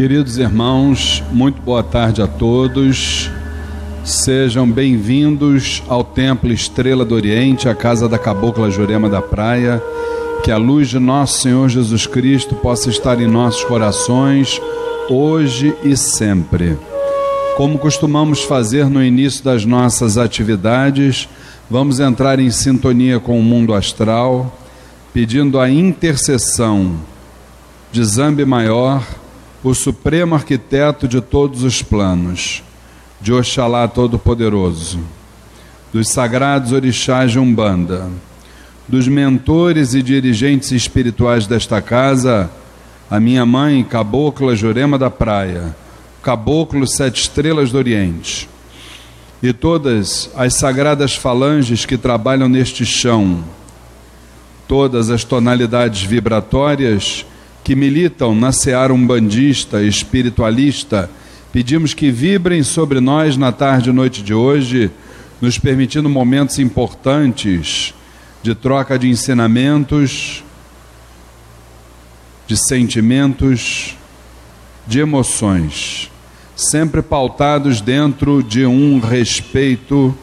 Queridos irmãos, muito boa tarde a todos. Sejam bem-vindos ao Templo Estrela do Oriente, a casa da Cabocla Jurema da Praia. Que a luz de nosso Senhor Jesus Cristo possa estar em nossos corações hoje e sempre. Como costumamos fazer no início das nossas atividades, vamos entrar em sintonia com o mundo astral, pedindo a intercessão de Zambi Maior o supremo arquiteto de todos os planos, de Oxalá Todo-Poderoso, dos sagrados orixás de Umbanda, dos mentores e dirigentes espirituais desta casa, a minha mãe, Cabocla Jurema da Praia, Caboclo Sete Estrelas do Oriente, e todas as sagradas falanges que trabalham neste chão, todas as tonalidades vibratórias que militam na seara umbandista, espiritualista, pedimos que vibrem sobre nós na tarde e noite de hoje, nos permitindo momentos importantes de troca de ensinamentos, de sentimentos, de emoções, sempre pautados dentro de um respeito,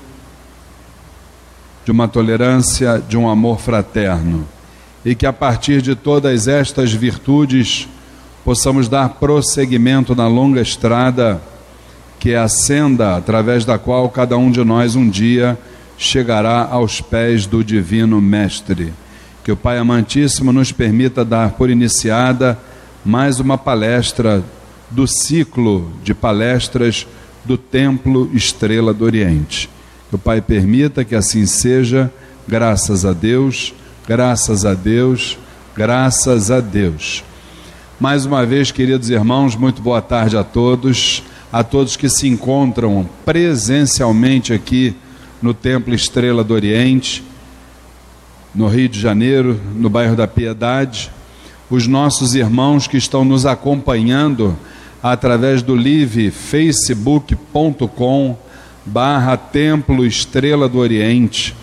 de uma tolerância, de um amor fraterno e que a partir de todas estas virtudes possamos dar prosseguimento na longa estrada que é a senda através da qual cada um de nós um dia chegará aos pés do Divino Mestre. Que o Pai Amantíssimo nos permita dar por iniciada mais uma palestra do ciclo de palestras do Templo Estrela do Oriente. Que o Pai permita que assim seja, graças a Deus Graças a Deus, graças a Deus. Mais uma vez, queridos irmãos, muito boa tarde a todos, a todos que se encontram presencialmente aqui no Templo Estrela do Oriente, no Rio de Janeiro, no bairro da Piedade, os nossos irmãos que estão nos acompanhando através do live facebook.com barra Templo Estrela do Oriente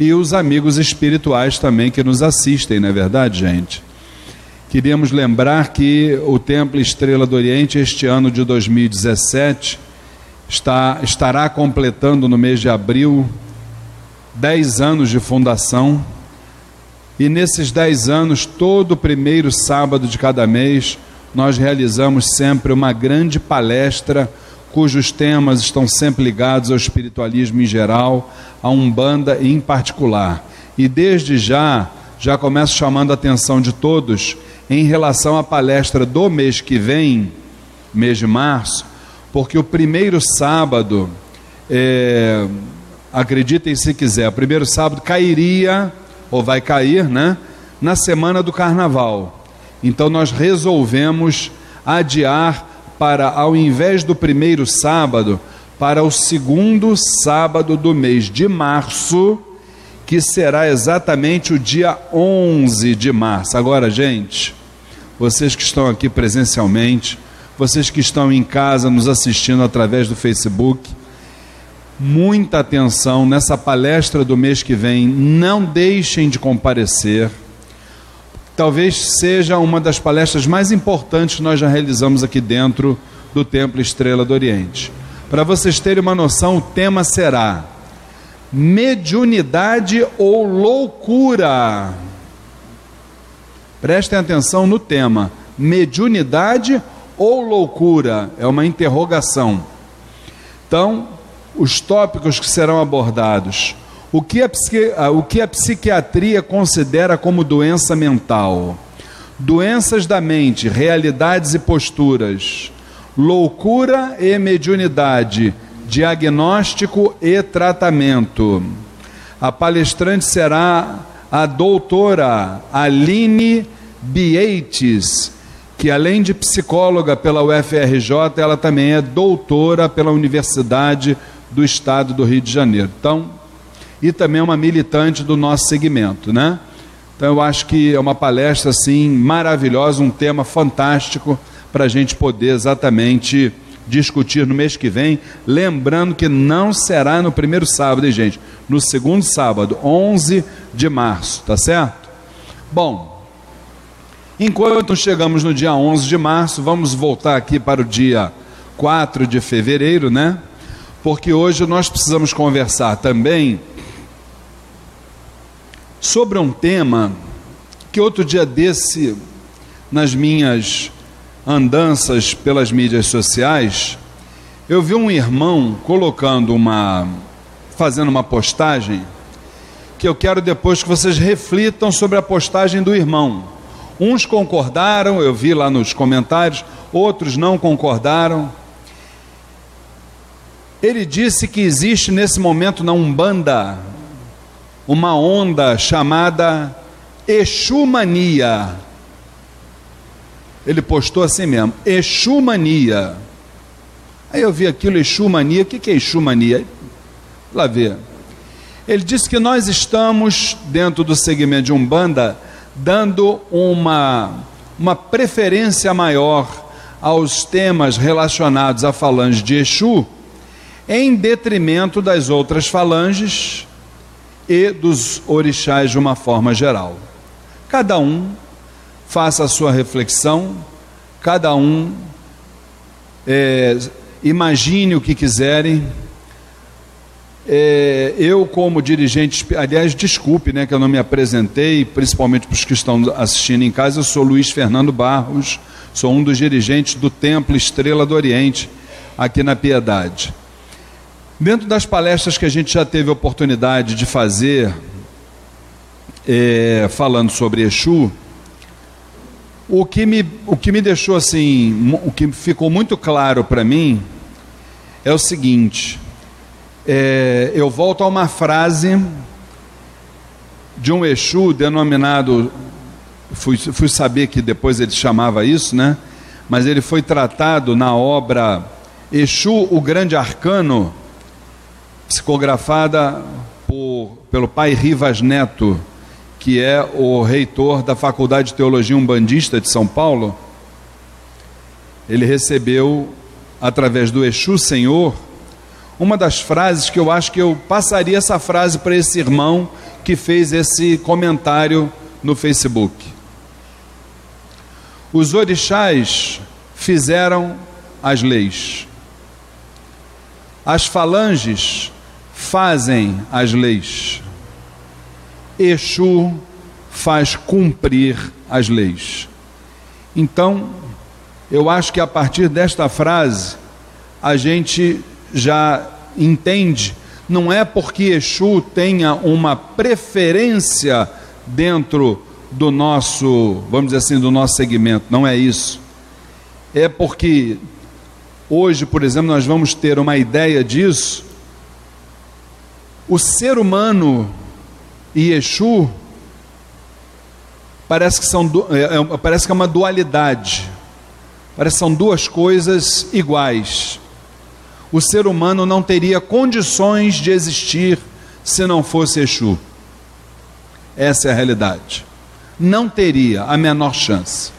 e os amigos espirituais também que nos assistem, não é verdade, gente? Queríamos lembrar que o Templo Estrela do Oriente, este ano de 2017, está, estará completando no mês de abril 10 anos de fundação. E nesses 10 anos, todo primeiro sábado de cada mês, nós realizamos sempre uma grande palestra cujos temas estão sempre ligados ao espiritualismo em geral, a Umbanda em particular. E desde já, já começo chamando a atenção de todos em relação à palestra do mês que vem, mês de março, porque o primeiro sábado, é, acreditem se quiser, o primeiro sábado cairia, ou vai cair, né? Na semana do carnaval. Então nós resolvemos adiar para, ao invés do primeiro sábado, para o segundo sábado do mês de março, que será exatamente o dia 11 de março. Agora, gente, vocês que estão aqui presencialmente, vocês que estão em casa nos assistindo através do Facebook, muita atenção nessa palestra do mês que vem, não deixem de comparecer. Talvez seja uma das palestras mais importantes que nós já realizamos aqui dentro do Templo Estrela do Oriente. Para vocês terem uma noção, o tema será mediunidade ou loucura. Prestem atenção no tema: mediunidade ou loucura? É uma interrogação. Então, os tópicos que serão abordados. O que a, o que a psiquiatria considera como doença mental? Doenças da mente, realidades e posturas loucura e mediunidade, diagnóstico e tratamento. A palestrante será a doutora Aline Bieites, que além de psicóloga pela UFRJ, ela também é doutora pela Universidade do Estado do Rio de Janeiro. Então, e também é uma militante do nosso segmento, né? Então eu acho que é uma palestra assim maravilhosa, um tema fantástico para a gente poder exatamente discutir no mês que vem, lembrando que não será no primeiro sábado, hein, gente? No segundo sábado, 11 de março, tá certo? Bom, Enquanto chegamos no dia 11 de março, vamos voltar aqui para o dia 4 de fevereiro, né? Porque hoje nós precisamos conversar também sobre um tema que outro dia desse, nas minhas andanças pelas mídias sociais, eu vi um irmão colocando uma, fazendo uma postagem, que eu quero depois que vocês reflitam sobre a postagem do irmão. Uns concordaram, eu vi lá nos comentários, outros não concordaram. Ele disse que existe nesse momento na Umbanda uma onda chamada Exumania. Ele postou assim mesmo, Exumania. Aí eu vi aquilo, Exumania, o que é Exumania? Lá ver. Ele disse que nós estamos, dentro do segmento de Umbanda, dando uma, uma preferência maior aos temas relacionados à falange de Exu, em detrimento das outras falanges e dos orixás de uma forma geral. Cada um faça a sua reflexão, cada um é, imagine o que quiserem. É, eu, como dirigente, aliás, desculpe né, que eu não me apresentei, principalmente para os que estão assistindo em casa, eu sou Luiz Fernando Barros, sou um dos dirigentes do Templo Estrela do Oriente, aqui na Piedade. Dentro das palestras que a gente já teve oportunidade de fazer, é, falando sobre Exu, o que me, o que me deixou assim, o que ficou muito claro para mim é o seguinte: é, eu volto a uma frase de um Exu denominado, fui, fui saber que depois ele chamava isso, né? Mas ele foi tratado na obra Exu, o Grande Arcano, psicografada por, pelo pai Rivas Neto que é o reitor da Faculdade de Teologia Umbandista de São Paulo, ele recebeu, através do Exu Senhor, uma das frases que eu acho que eu passaria essa frase para esse irmão que fez esse comentário no Facebook. Os orixás fizeram as leis. As falanges fazem as leis. Exu faz cumprir as leis. Então, eu acho que a partir desta frase, a gente já entende, não é porque Exu tenha uma preferência dentro do nosso, vamos dizer assim, do nosso segmento, não é isso. É porque hoje, por exemplo, nós vamos ter uma ideia disso. O ser humano e Exu parece que, são, é, é, parece que é uma dualidade, parece que são duas coisas iguais. O ser humano não teria condições de existir se não fosse Exu. Essa é a realidade. Não teria a menor chance.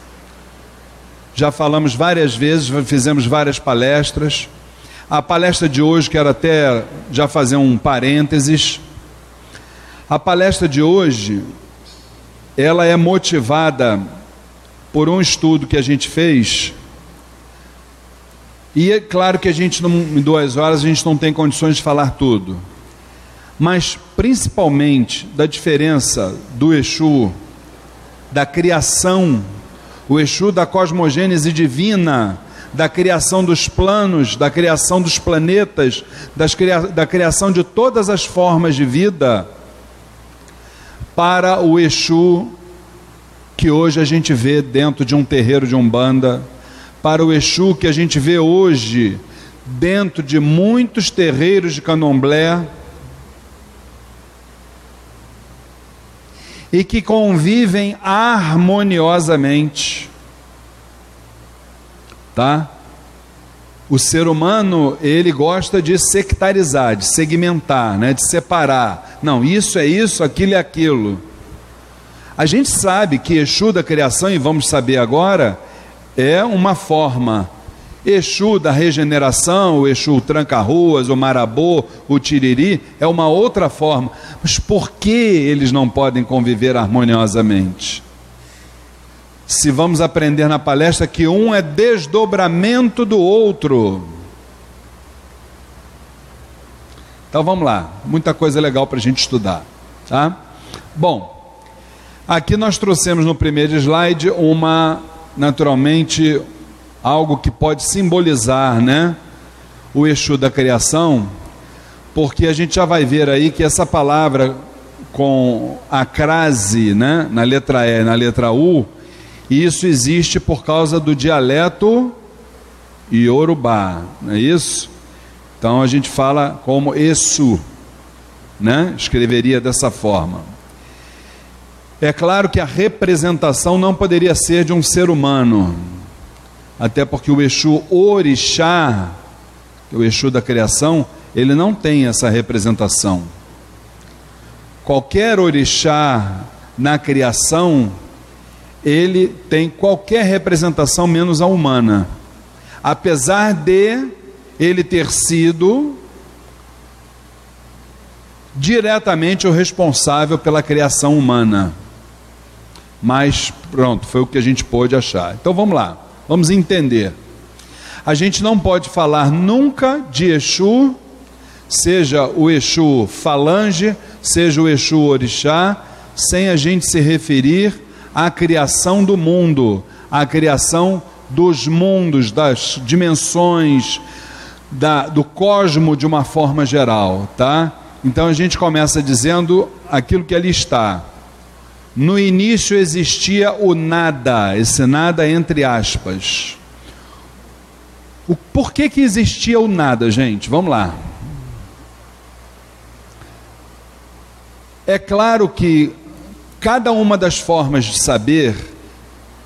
Já falamos várias vezes, fizemos várias palestras. A palestra de hoje, quero até já fazer um parênteses a palestra de hoje, ela é motivada por um estudo que a gente fez. E é claro que a gente, não, em duas horas, a gente não tem condições de falar tudo. Mas, principalmente, da diferença do Exu, da criação, o Exu da cosmogênese divina, da criação dos planos, da criação dos planetas, das, da criação de todas as formas de vida para o Exu que hoje a gente vê dentro de um terreiro de Umbanda, para o Exu que a gente vê hoje dentro de muitos terreiros de Candomblé, e que convivem harmoniosamente. Tá? O ser humano, ele gosta de sectarizar, de segmentar, né, de separar. Não, isso é isso, aquilo é aquilo. A gente sabe que Exu da criação, e vamos saber agora, é uma forma. Exu da regeneração, o Exu tranca-ruas, o marabô, o tiriri, é uma outra forma. Mas por que eles não podem conviver harmoniosamente? Se vamos aprender na palestra que um é desdobramento do outro. Então vamos lá, muita coisa legal para a gente estudar, tá? Bom, aqui nós trouxemos no primeiro slide uma, naturalmente, algo que pode simbolizar, né, o Exu da criação, porque a gente já vai ver aí que essa palavra com a crase, né, na letra E, na letra U, isso existe por causa do dialeto iorubá, não é isso? Então a gente fala como Exu, né? Escreveria dessa forma. É claro que a representação não poderia ser de um ser humano, até porque o Exu Orixá, o Exu da criação, ele não tem essa representação. Qualquer orixá na criação, ele tem qualquer representação menos a humana. Apesar de ele ter sido diretamente o responsável pela criação humana. Mas pronto, foi o que a gente pôde achar. Então vamos lá, vamos entender. A gente não pode falar nunca de Exu, seja o Exu falange, seja o Exu orixá, sem a gente se referir à criação do mundo, à criação dos mundos, das dimensões, da, do cosmo de uma forma geral, tá? Então a gente começa dizendo aquilo que ali está. No início existia o nada, esse nada entre aspas. O, por que, que existia o nada, gente? Vamos lá. É claro que cada uma das formas de saber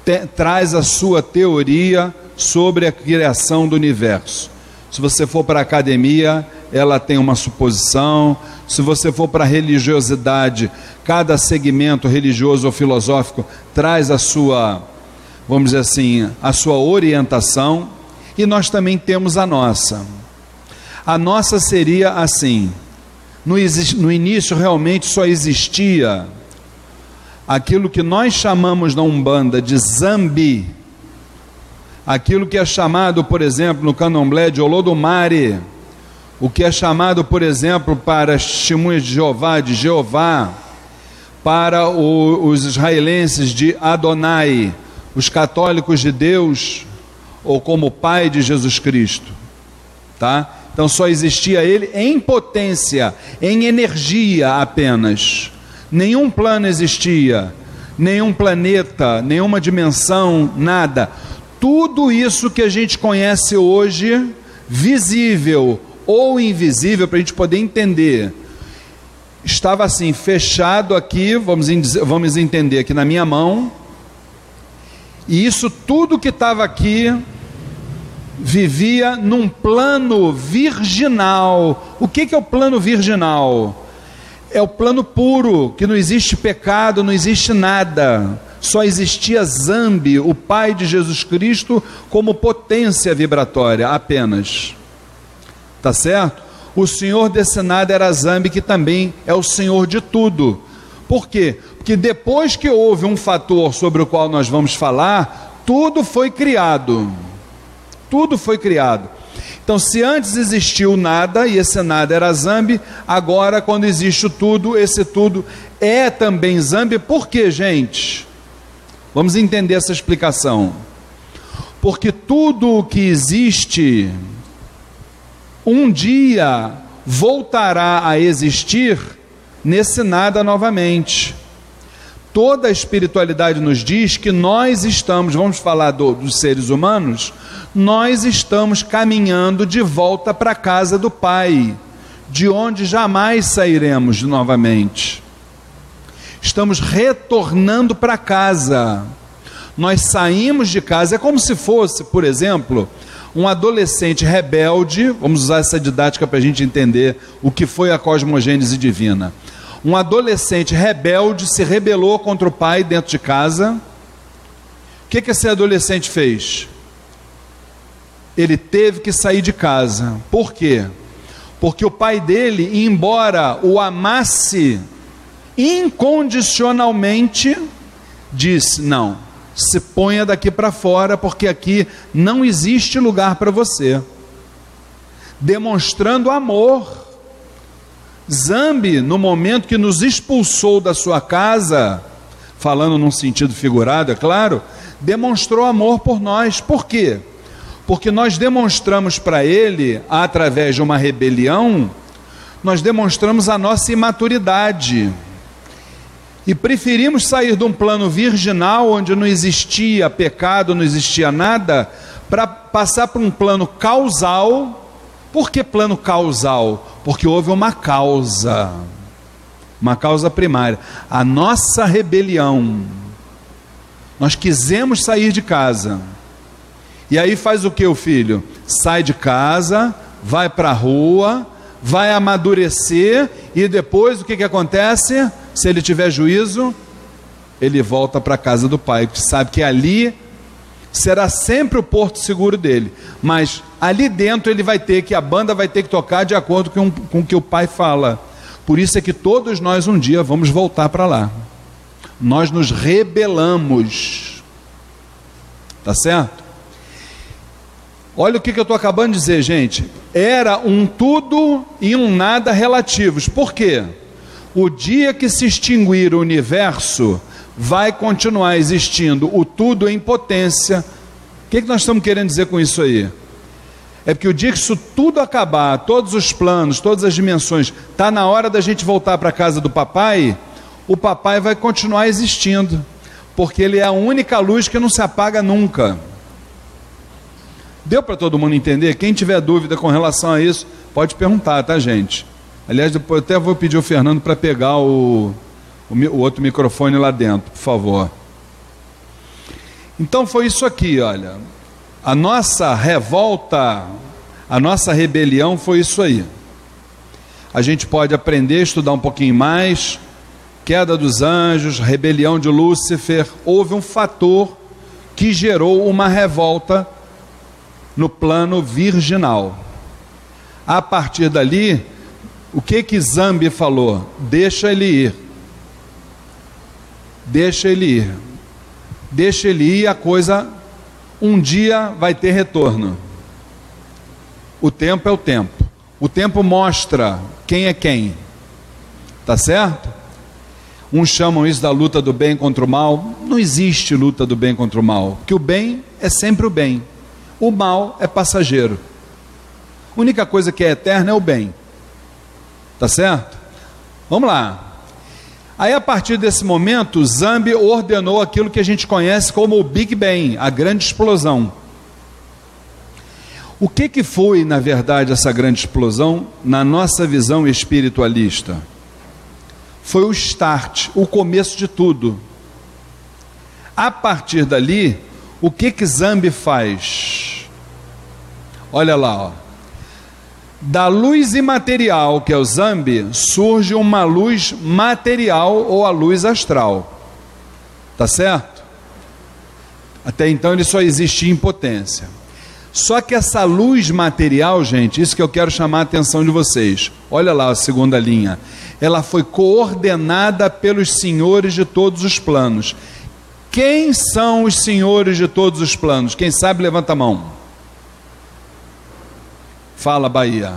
te, traz a sua teoria sobre a criação do universo. Se você for para a academia, ela tem uma suposição. Se você for para a religiosidade, cada segmento religioso ou filosófico traz a sua, vamos dizer assim, a sua orientação. E nós também temos a nossa. A nossa seria assim: no, no início realmente só existia aquilo que nós chamamos na Umbanda de zambi, aquilo que é chamado, por exemplo, no candomblé de Olodumare, o que é chamado, por exemplo, para as testemunhas de Jeová, de Jeová, para o, os israelenses de Adonai, os católicos de Deus, ou como Pai de Jesus Cristo, tá? Então só existia ele em potência, em energia apenas. Nenhum plano existia, nenhum planeta, nenhuma dimensão, nada. Tudo isso que a gente conhece hoje, visível ou invisível, para a gente poder entender, estava assim, fechado aqui, vamos, vamos entender aqui na minha mão, e isso tudo que estava aqui vivia num plano virginal. O que, que é o plano virginal? É o plano puro, que não existe pecado, não existe nada. Só existia Zambi, o Pai de Jesus Cristo, como potência vibratória apenas. Tá certo? O Senhor desse nada era Zambi, que também é o Senhor de tudo. Por quê? Porque depois que houve um fator sobre o qual nós vamos falar, tudo foi criado tudo foi criado. Então, se antes existiu nada, e esse nada era Zambi, agora, quando existe o tudo, esse tudo é também Zambi. Por quê, gente? Vamos entender essa explicação. Porque tudo o que existe, um dia voltará a existir nesse nada novamente. Toda a espiritualidade nos diz que nós estamos, vamos falar do, dos seres humanos, nós estamos caminhando de volta para a casa do Pai, de onde jamais sairemos novamente. Estamos retornando para casa. Nós saímos de casa, é como se fosse, por exemplo, um adolescente rebelde, vamos usar essa didática para a gente entender o que foi a cosmogênese divina um adolescente rebelde se rebelou contra o pai dentro de casa. O que, que esse adolescente fez? Ele teve que sair de casa. Por quê? Porque o pai dele, embora o amasse incondicionalmente, disse: Não, se ponha daqui para fora, porque aqui não existe lugar para você. Demonstrando amor. Zambi, no momento que nos expulsou da sua casa, falando num sentido figurado, é claro, demonstrou amor por nós. Por quê? Porque nós demonstramos para ele, através de uma rebelião, nós demonstramos a nossa imaturidade. E preferimos sair de um plano virginal, onde não existia pecado, não existia nada, para passar para um plano causal. Por que plano causal? Porque houve uma causa, uma causa primária. A nossa rebelião. Nós quisemos sair de casa. E aí faz o que o filho? Sai de casa, vai para a rua, vai amadurecer e depois o que, que acontece? Se ele tiver juízo, ele volta para a casa do pai, que sabe que ali será sempre o porto seguro dele. Mas ali dentro ele vai ter que, a banda vai ter que tocar de acordo com, com o que o pai fala. Por isso é que todos nós um dia vamos voltar para lá. Nós nos rebelamos. Tá certo? Olha o que, que eu estou acabando de dizer, gente. Era um tudo e um nada relativos. Por quê? O dia que se extinguir o universo, vai continuar existindo o tudo em potência. O que, que nós estamos querendo dizer com isso aí? É porque o dia que isso tudo acabar, todos os planos, todas as dimensões, está na hora da gente voltar para a casa do papai, o papai vai continuar existindo, porque ele é a única luz que não se apaga nunca. Deu para todo mundo entender? Quem tiver dúvida com relação a isso, pode perguntar, tá, gente? Aliás, depois até vou pedir ao Fernando para pegar o, o, o, outro microfone lá dentro, por favor. Então foi isso aqui, olha. A nossa revolta, a nossa rebelião foi isso aí. A gente pode aprender, estudar um pouquinho mais. Queda dos anjos, rebelião de Lúcifer. Houve um fator que gerou uma revolta no plano virginal. A partir dali, o que que Zambi falou? Deixa ele ir. Deixa ele ir. Deixa ele ir, a coisa um dia vai ter retorno. O tempo é o tempo. O tempo mostra quem é quem. Tá certo? Uns chamam isso da luta do bem contra o mal. Não existe luta do bem contra o mal, que o bem é sempre o bem. O mal é passageiro. A única coisa que é eterna é o bem. Tá certo? Vamos lá. Aí a partir desse momento, Zambi ordenou aquilo que a gente conhece como o Big Bang, a grande explosão. O que, que foi, na verdade, essa grande explosão na nossa visão espiritualista? Foi o start, o começo de tudo. A partir dali, o que que Zambi faz? Olha lá, ó. Da luz imaterial, que é o Zambi, surge uma luz material ou a luz astral. Tá certo? Até então ele só existia em potência. Só que essa luz material, gente, isso que eu quero chamar a atenção de vocês. Olha lá a segunda linha. Ela foi coordenada pelos senhores de todos os planos. Quem são os senhores de todos os planos? Quem sabe, levanta a mão. Fala, Bahia.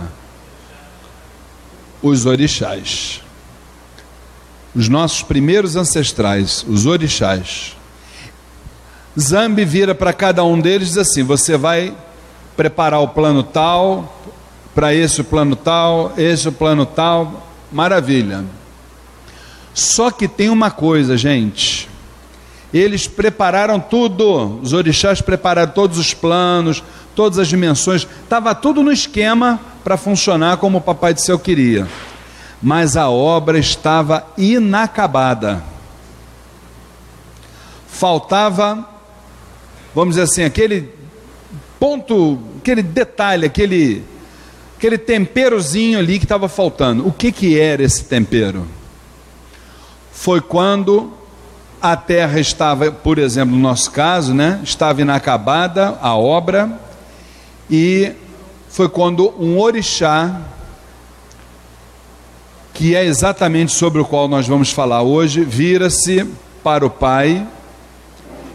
Os orixás. Os nossos primeiros ancestrais, os orixás. Zambi vira para cada um deles e diz assim: Você vai preparar o plano tal, para esse o plano tal, esse o plano tal. Maravilha. Só que tem uma coisa, gente. Eles prepararam tudo, os orixás prepararam todos os planos, todas as dimensões, estava tudo no esquema para funcionar como o Papai do Céu queria. Mas a obra estava inacabada. Faltava, vamos dizer assim, aquele ponto, aquele detalhe, aquele, aquele temperozinho ali que estava faltando. O que, que era esse tempero? Foi quando a terra estava, por exemplo, no nosso caso, né, estava inacabada a obra, e foi quando um orixá, que é exatamente sobre o qual nós vamos falar hoje, vira-se para o pai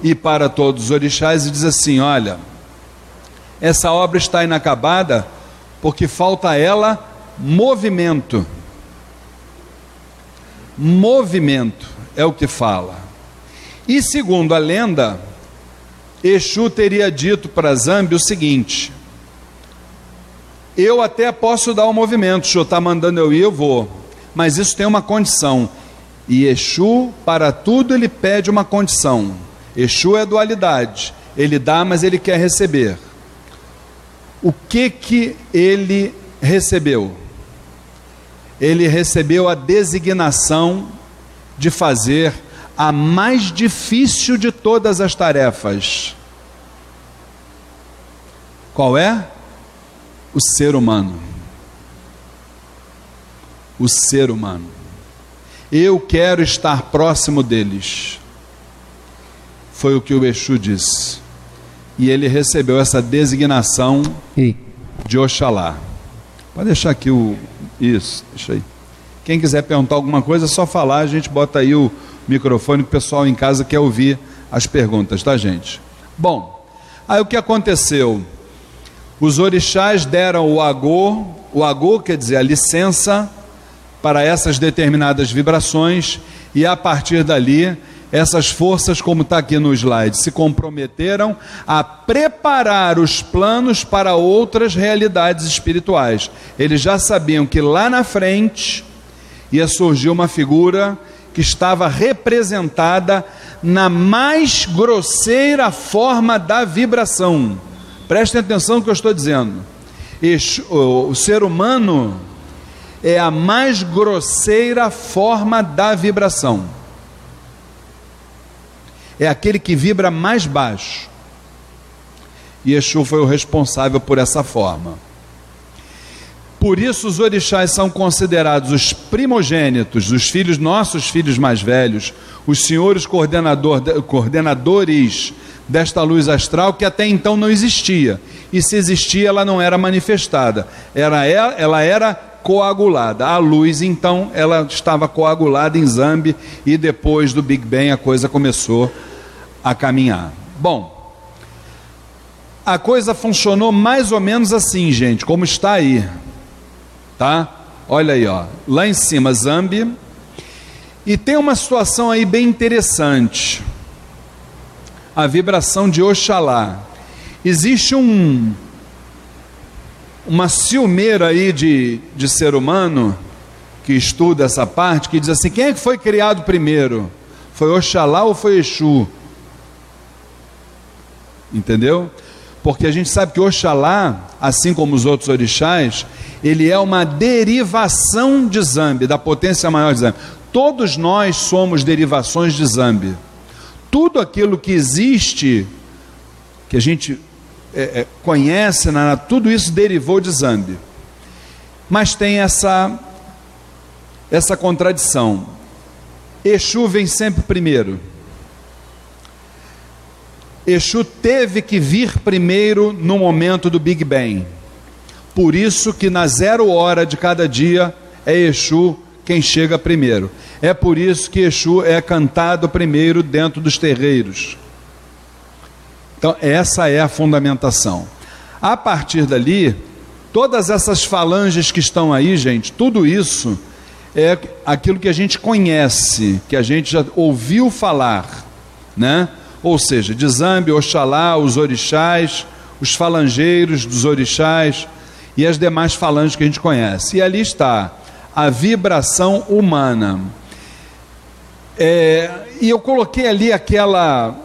e para todos os orixás e diz assim: olha, essa obra está inacabada porque falta a ela movimento. Movimento é o que fala. E segundo a lenda, Exu teria dito para Zambi o seguinte: Eu até posso dar o um movimento, o senhor está mandando eu ir, eu vou, mas isso tem uma condição. E Exu, para tudo, ele pede uma condição. Exu é dualidade, ele dá, mas ele quer receber. O que que ele recebeu? Ele recebeu a designação de fazer a mais difícil de todas as tarefas. Qual é? O ser humano. O ser humano. Eu quero estar próximo deles. Foi o que o Exu disse. E ele recebeu essa designação e? de Oxalá. Pode deixar aqui o. Isso, deixa aí. Quem quiser perguntar alguma coisa, é só falar, a gente bota aí o microfone, o pessoal em casa quer ouvir as perguntas, tá, gente? Bom, aí o que aconteceu? Os orixás deram o agô, o agô quer dizer a licença para essas determinadas vibrações, e a partir dali, essas forças, como está aqui no slide, se comprometeram a preparar os planos para outras realidades espirituais. Eles já sabiam que lá na frente ia surgir uma figura que estava representada na mais grosseira forma da vibração. Prestem atenção no que eu estou dizendo. O ser humano é a mais grosseira forma da vibração. É aquele que vibra mais baixo. E Exu foi o responsável por essa forma. Por isso os orixás são considerados os primogênitos, os filhos nossos filhos mais velhos, os senhores coordenador, coordenadores desta luz astral que até então não existia. E se existia, ela não era manifestada. Era ela, ela era coagulada. A luz, então, ela estava coagulada em Zambi e depois do Big Bang a coisa começou a caminhar. Bom, a coisa funcionou mais ou menos assim, gente, como está aí tá? Olha aí, ó, lá em cima Zambi. E tem uma situação aí bem interessante. A vibração de Oxalá. Existe um uma ciumeira aí de, de ser humano que estuda essa parte, que diz assim: quem é que foi criado primeiro? Foi Oxalá ou foi Exu? Entendeu? Porque a gente sabe que Oxalá, assim como os outros orixás, ele é uma derivação de Zambi, da potência maior de Zambi. Todos nós somos derivações de Zambi. Tudo aquilo que existe, que a gente é, é, conhece, né, tudo isso derivou de Zambi. Mas tem essa, essa contradição. Exu vem sempre primeiro. Exu teve que vir primeiro no momento do Big Bang. Por isso que na zero hora de cada dia é Exu quem chega primeiro. É por isso que Exu é cantado primeiro dentro dos terreiros. Então, essa é a fundamentação. A partir dali, todas essas falanges que estão aí, gente, tudo isso é aquilo que a gente conhece, que a gente já ouviu falar, né? Ou seja, de Zambi, Oxalá, os orixás, os falangeiros dos orixás, e as demais falanges que a gente conhece. E ali está a vibração humana. É, e eu coloquei ali aquela,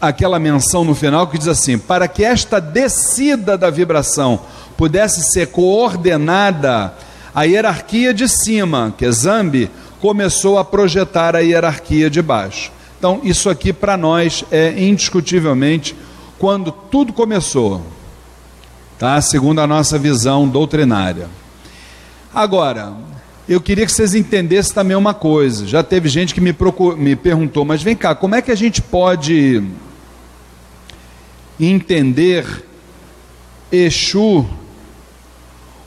aquela menção no final que diz assim: para que esta descida da vibração pudesse ser coordenada, a hierarquia de cima, que é Zambi, começou a projetar a hierarquia de baixo. Então, isso aqui para nós é indiscutivelmente quando tudo começou tá? segundo a nossa visão doutrinária. Agora, eu queria que vocês entendessem também uma coisa. Já teve gente que me, me perguntou, mas vem cá, como é que a gente pode entender Exu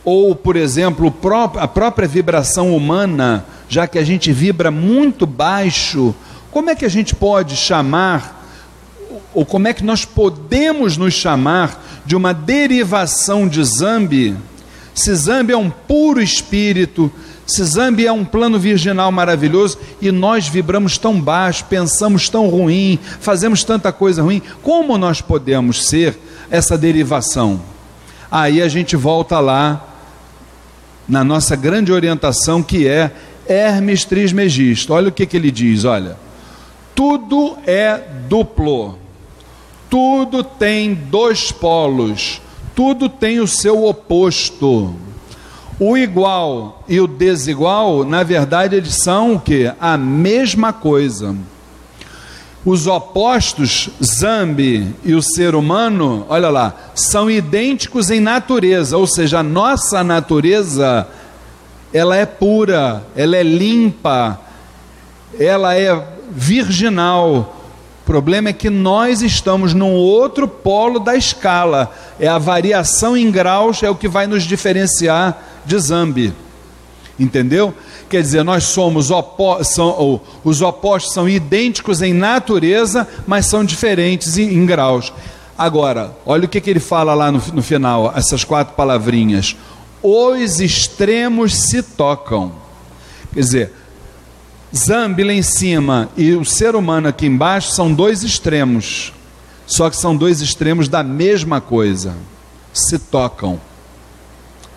ou, por exemplo, a própria vibração humana, já que a gente vibra muito baixo, como é que a gente pode chamar ou como é que nós podemos nos chamar de uma derivação de Zambi, se Zambi é um puro espírito, se Zambi é um plano virginal maravilhoso e nós vibramos tão baixo, pensamos tão ruim, fazemos tanta coisa ruim, como nós podemos ser essa derivação? Aí a gente volta lá na nossa grande orientação que é Hermes Trismegisto. Olha o que, que ele diz: olha, tudo é duplo, tudo tem dois polos, tudo tem o seu oposto. O igual e o desigual, na verdade, eles são o que? A mesma coisa. Os opostos, Zambi e o ser humano, olha lá, são idênticos em natureza, ou seja, a nossa natureza, ela é pura, ela é limpa, ela é virginal. O problema é que nós estamos num outro polo da escala. É a variação em graus é o que vai nos diferenciar de Zambi. Entendeu? Quer dizer, nós somos os opostos são idênticos em natureza, mas são diferentes em, em graus. Agora, olha o que, que ele fala lá no, no final, essas quatro palavrinhas. Os extremos se tocam. Quer dizer, Zambi lá em cima e o ser humano aqui embaixo são dois extremos. Só que são dois extremos da mesma coisa. Se tocam.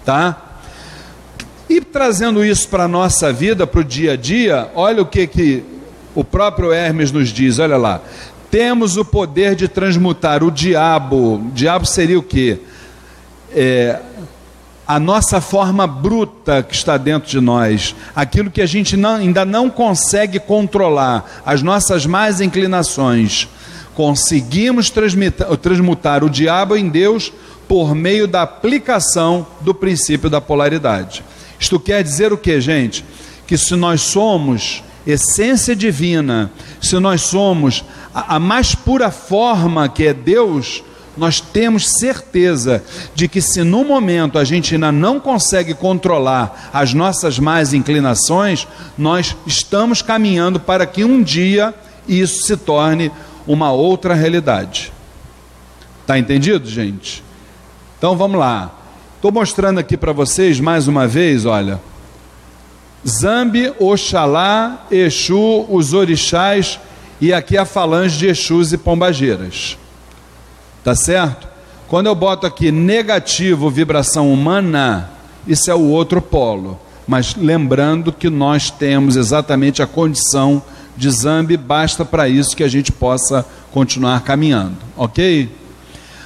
Tá? E trazendo isso para a nossa vida, para o dia a dia, olha o que, que o próprio Hermes nos diz: olha lá. Temos o poder de transmutar o diabo. Diabo seria o quê? É, a nossa forma bruta que está dentro de nós, aquilo que a gente não, ainda não consegue controlar, as nossas más inclinações. Conseguimos transmutar o diabo em Deus por meio da aplicação do princípio da polaridade. Isto quer dizer o que, gente? Que se nós somos essência divina, se nós somos a, a mais pura forma que é Deus, nós temos certeza de que se no momento a gente ainda não consegue controlar as nossas más inclinações, nós estamos caminhando para que um dia isso se torne uma outra realidade. Está entendido, gente? Então vamos lá. Estou mostrando aqui para vocês mais uma vez, olha. Zambi, Oxalá, Exu, os orixás e aqui a falange de Exus e Pombageiras. Tá certo? Quando eu boto aqui negativo vibração humana, isso é o outro polo. Mas lembrando que nós temos exatamente a condição de Zambi, basta para isso que a gente possa continuar caminhando, ok?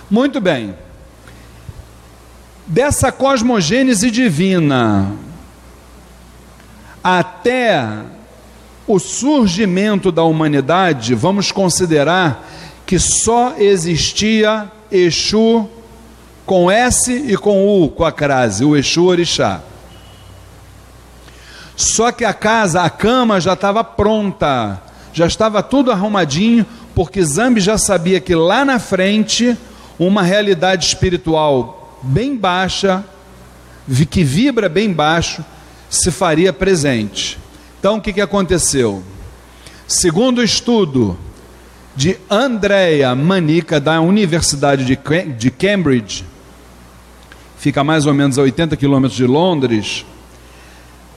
Muito bem dessa cosmogênese divina até o surgimento da humanidade, vamos considerar que só existia Exu com S e com U, com a crase, o Exu Orixá. Só que a casa, a cama já estava pronta, já estava tudo arrumadinho, porque Zambi já sabia que lá na frente uma realidade espiritual bem baixa, que vibra bem baixo, se faria presente. Então o que, que aconteceu? Segundo o estudo de Andrea Manica, da Universidade de Cambridge, fica mais ou menos a 80 quilômetros de Londres,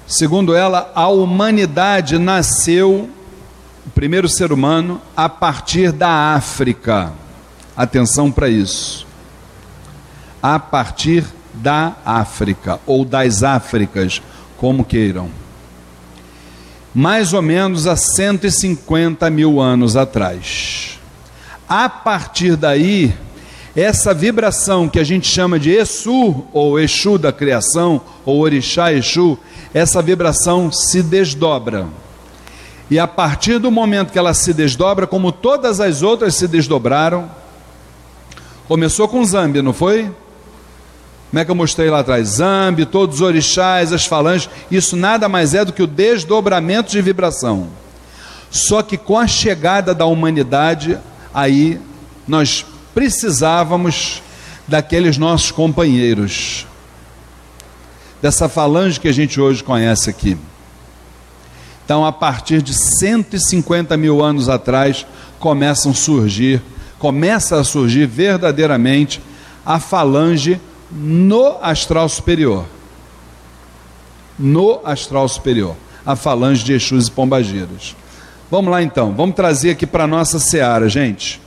segundo ela, a humanidade nasceu, o primeiro ser humano, a partir da África. Atenção para isso a partir da África ou das Áfricas, como queiram. Mais ou menos há 150 mil anos atrás. A partir daí, essa vibração que a gente chama de Exu, ou Exu da criação, ou Orixá Exu, essa vibração se desdobra. E a partir do momento que ela se desdobra, como todas as outras se desdobraram, começou com Zâmbia, não foi? Como é que eu mostrei lá atrás? Zambi, todos os orixás, as falanges, isso nada mais é do que o desdobramento de vibração. Só que com a chegada da humanidade, aí nós precisávamos daqueles nossos companheiros, dessa falange que a gente hoje conhece aqui. Então, a partir de 150 mil anos atrás, começam a surgir começa a surgir verdadeiramente a falange no astral superior. No astral superior. A falange de Exus e Pombagiras. Vamos lá então, vamos trazer aqui para nossa seara, gente.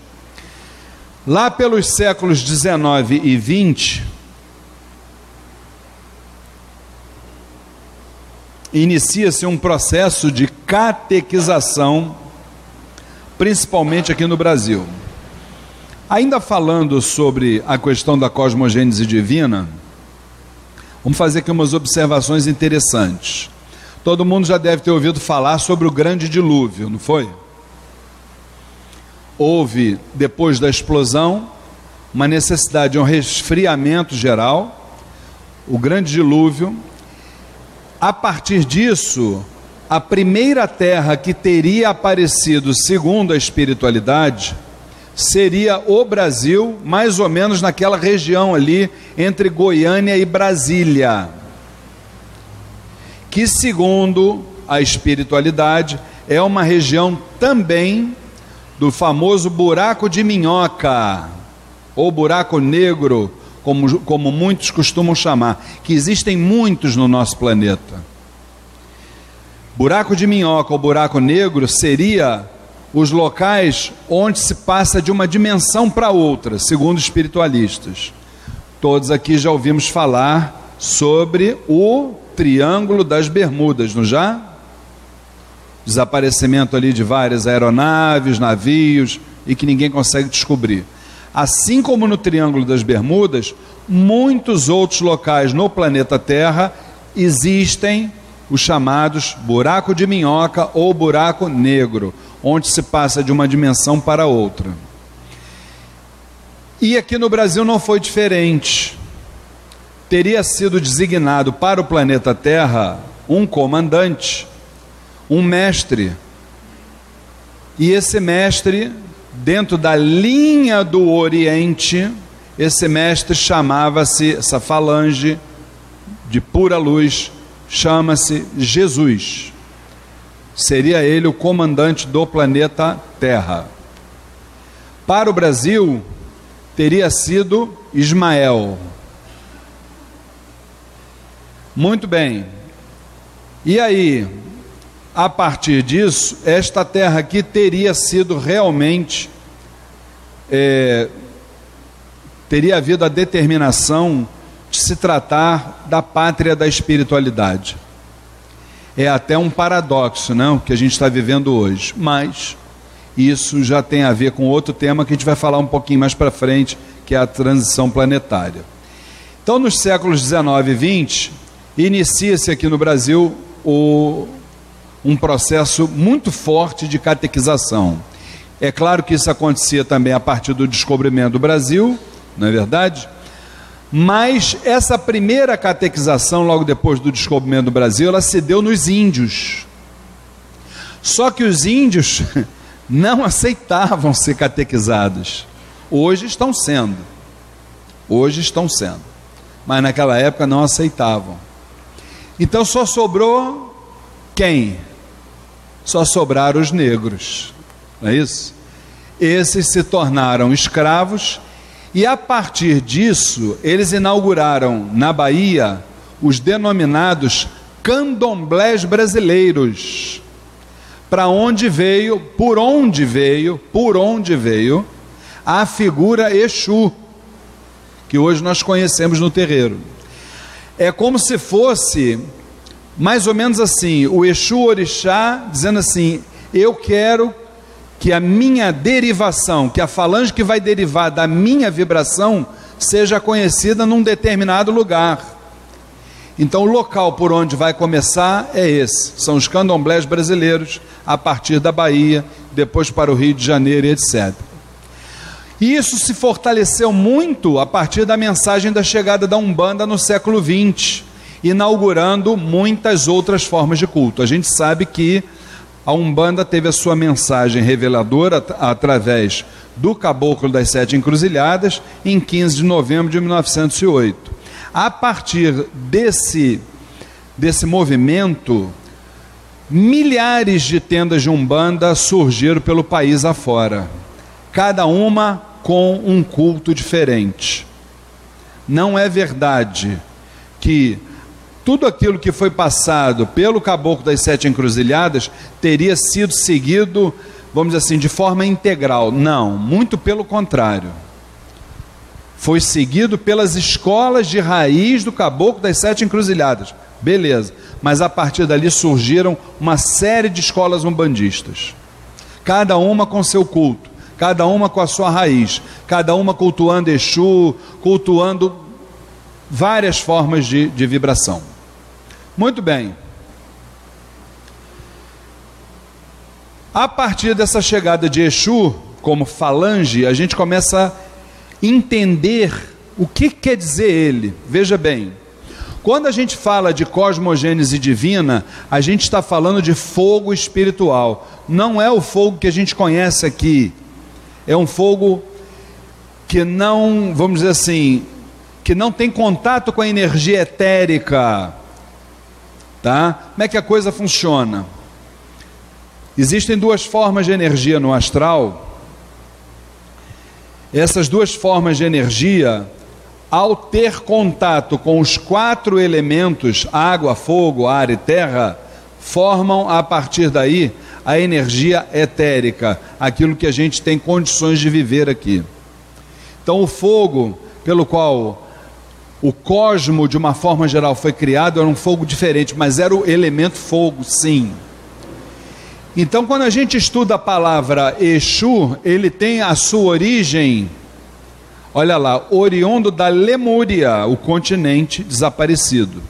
Lá pelos séculos 19 e 20, inicia-se um processo de catequização, principalmente aqui no Brasil. Ainda falando sobre a questão da cosmogênese divina, vamos fazer aqui umas observações interessantes. Todo mundo já deve ter ouvido falar sobre o grande dilúvio, não foi? Houve, depois da explosão, uma necessidade de um resfriamento geral, o grande dilúvio, a partir disso, a primeira terra que teria aparecido, segundo a espiritualidade, seria o Brasil, mais ou menos naquela região ali entre Goiânia e Brasília. Que, segundo a espiritualidade, é uma região também do famoso buraco de minhoca, ou buraco negro, como, como muitos costumam chamar, que existem muitos no nosso planeta. Buraco de minhoca ou buraco negro seria os locais onde se passa de uma dimensão para outra, segundo espiritualistas. Todos aqui já ouvimos falar sobre o Triângulo das Bermudas, não já? Desaparecimento ali de várias aeronaves, navios e que ninguém consegue descobrir. Assim como no Triângulo das Bermudas, muitos outros locais no planeta Terra existem os chamados buraco de minhoca ou buraco negro, onde se passa de uma dimensão para outra. E aqui no Brasil não foi diferente. Teria sido designado para o planeta Terra um comandante, um mestre. E esse mestre dentro da linha do Oriente, esse mestre chamava-se, essa falange de pura luz, chama-se Jesus. Seria ele o comandante do planeta Terra. Para o Brasil, teria sido Ismael. Muito bem. E aí, a partir disso, esta terra aqui teria sido realmente, é, teria havido a determinação de se tratar da pátria da espiritualidade. É até um paradoxo, não, que a gente está vivendo hoje, mas isso já tem a ver com outro tema que a gente vai falar um pouquinho mais para frente, que é a transição planetária. Então, nos séculos 19 e 20, inicia-se aqui no Brasil o um processo muito forte de catequização. É claro que isso acontecia também a partir do descobrimento do Brasil, não é verdade? Mas essa primeira catequização, logo depois do descobrimento do Brasil, ela se deu nos índios. Só que os índios não aceitavam ser catequizados. Hoje estão sendo. Hoje estão sendo. Mas naquela época não aceitavam. Então só sobrou quem? só sobraram os negros, não é isso? Esses se tornaram escravos e a partir disso eles inauguraram na Bahia os denominados candomblés brasileiros. Para onde veio, por onde veio, por onde veio a figura Exu, que hoje nós conhecemos no terreiro. É como se fosse mais ou menos assim, o Exu Orixá dizendo assim: eu quero que a minha derivação, que a falange que vai derivar da minha vibração, seja conhecida num determinado lugar. Então, o local por onde vai começar é esse: são os candomblés brasileiros, a partir da Bahia, depois para o Rio de Janeiro, etc. E isso se fortaleceu muito a partir da mensagem da chegada da Umbanda no século XX inaugurando muitas outras formas de culto. A gente sabe que a Umbanda teve a sua mensagem reveladora através do Caboclo das Sete Encruzilhadas em 15 de novembro de 1908. A partir desse, desse movimento, milhares de tendas de Umbanda surgiram pelo país afora, cada uma com um culto diferente. Não é verdade que tudo aquilo que foi passado pelo caboclo das sete encruzilhadas teria sido seguido, vamos dizer assim, de forma integral. Não, muito pelo contrário. Foi seguido pelas escolas de raiz do caboclo das sete encruzilhadas. Beleza. Mas a partir dali surgiram uma série de escolas umbandistas. Cada uma com seu culto, cada uma com a sua raiz, cada uma cultuando Exu, cultuando várias formas de, de vibração. Muito bem. A partir dessa chegada de Exu como falange, a gente começa a entender o que quer dizer ele. Veja bem, quando a gente fala de cosmogênese divina, a gente está falando de fogo espiritual. Não é o fogo que a gente conhece aqui. É um fogo que não, vamos dizer assim, que não tem contato com a energia etérica. Tá? Como é que a coisa funciona? Existem duas formas de energia no astral. Essas duas formas de energia ao ter contato com os quatro elementos água, fogo, ar e terra, formam a partir daí a energia etérica, aquilo que a gente tem condições de viver aqui. Então, o fogo, pelo qual o cosmo, de uma forma geral, foi criado, era um fogo diferente, mas era o elemento fogo, sim. Então, quando a gente estuda a palavra Exu, ele tem a sua origem Olha lá, oriundo da Lemúria, o continente desaparecido,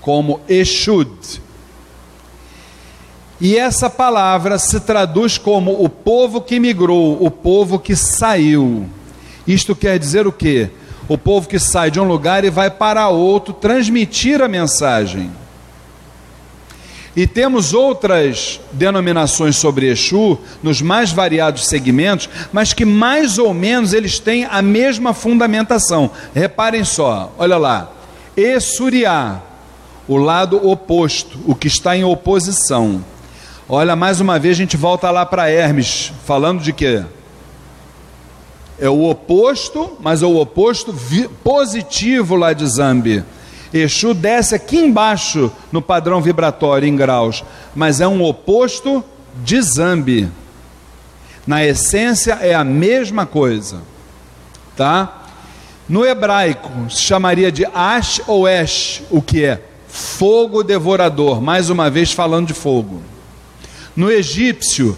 como Exud. E essa palavra se traduz como o povo que migrou, o povo que saiu. Isto quer dizer o quê? O povo que sai de um lugar e vai para outro transmitir a mensagem. E temos outras denominações sobre Exu, nos mais variados segmentos, mas que mais ou menos eles têm a mesma fundamentação. Reparem só, olha lá. Exuriá, o lado oposto, o que está em oposição. Olha, mais uma vez a gente volta lá para Hermes, falando de quê? É o oposto, mas é o oposto positivo lá de Zambi. Exu desce aqui embaixo no padrão vibratório em graus, mas é um oposto de Zambi. Na essência é a mesma coisa, tá? No hebraico se chamaria de Ash ou Esh, o que é fogo devorador, mais uma vez falando de fogo. No egípcio,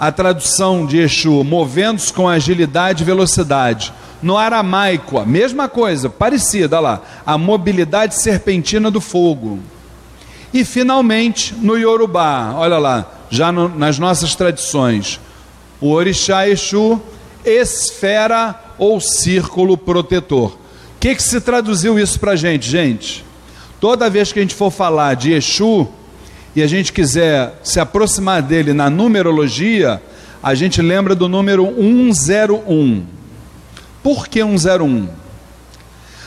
a tradução de Exu, movendo-se com agilidade e velocidade, no aramaico, a mesma coisa, parecida, lá, a mobilidade serpentina do fogo. E finalmente, no Yorubá, olha lá, já no, nas nossas tradições, o Orixá Exu, esfera ou círculo protetor. O que, que se traduziu isso para gente, gente? Toda vez que a gente for falar de Exu e a gente quiser se aproximar dele na numerologia, a gente lembra do número 101. Por que 101?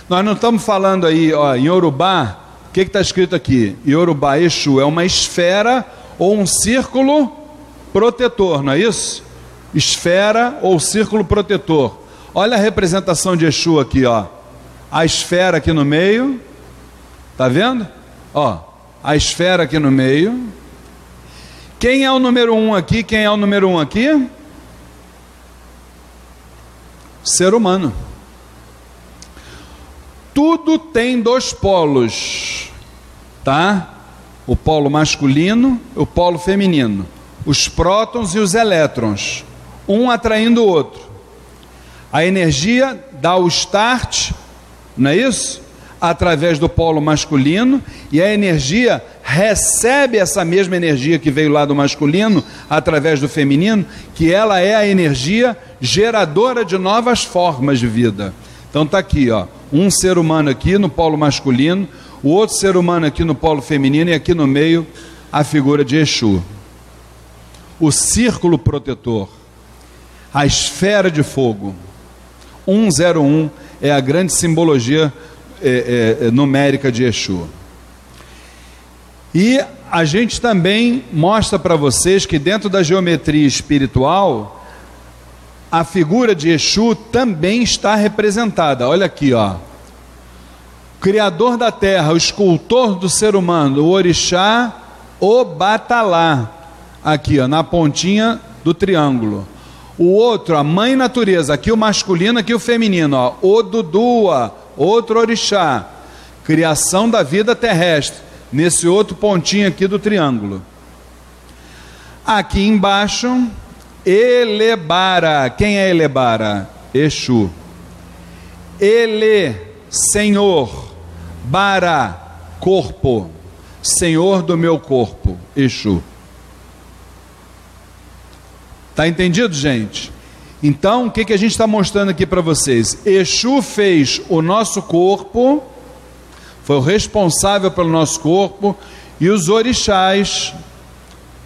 Nós não estamos falando aí, ó, em Yorubá, o que está escrito aqui? Yorubá, Exu, é uma esfera ou um círculo protetor, não é isso? Esfera ou círculo protetor. Olha a representação de Exu aqui, ó. A esfera aqui no meio, tá vendo? Ó, a esfera aqui no meio. Quem é o número um aqui? Quem é o número um aqui? ser humano. Tudo tem dois polos, tá? O polo masculino o polo feminino. Os prótons e os elétrons, um atraindo o outro. A energia dá o start, não é isso? Através do polo masculino, e a energia recebe essa mesma energia que veio lá do masculino através do feminino, que ela é a energia geradora de novas formas de vida. Então tá aqui, ó, um ser humano aqui no polo masculino, o outro ser humano aqui no polo feminino e aqui no meio a figura de Exu. O círculo protetor, a esfera de fogo. 101 é a grande simbologia é, é, numérica de Exu. E a gente também mostra para vocês que dentro da geometria espiritual a figura de Exu também está representada. Olha aqui, ó. Criador da terra, o escultor do ser humano, o orixá Obatalá. Aqui, ó, na pontinha do triângulo. O outro, a mãe natureza, aqui o masculino, aqui o feminino, ó. Odudua, outro orixá. Criação da vida terrestre, nesse outro pontinho aqui do triângulo. Aqui embaixo, Elebara. Quem é Elebara? Exu. Ele, Senhor. Bara, corpo. Senhor do meu corpo. Exu. Tá entendido, gente? Então, o que, que a gente está mostrando aqui para vocês? Exu fez o nosso corpo, foi o responsável pelo nosso corpo, e os orixás,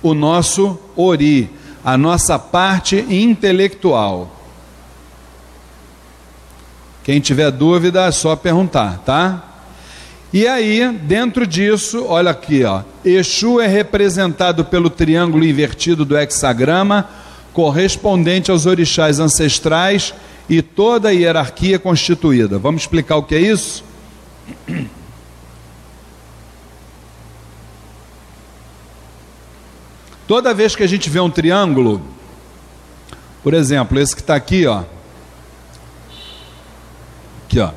o nosso ori a nossa parte intelectual. Quem tiver dúvida é só perguntar, tá? E aí, dentro disso, olha aqui, ó. Exu é representado pelo triângulo invertido do hexagrama, correspondente aos orixás ancestrais e toda a hierarquia constituída. Vamos explicar o que é isso? Toda vez que a gente vê um triângulo, por exemplo, esse que está aqui, ó. Aqui, ó.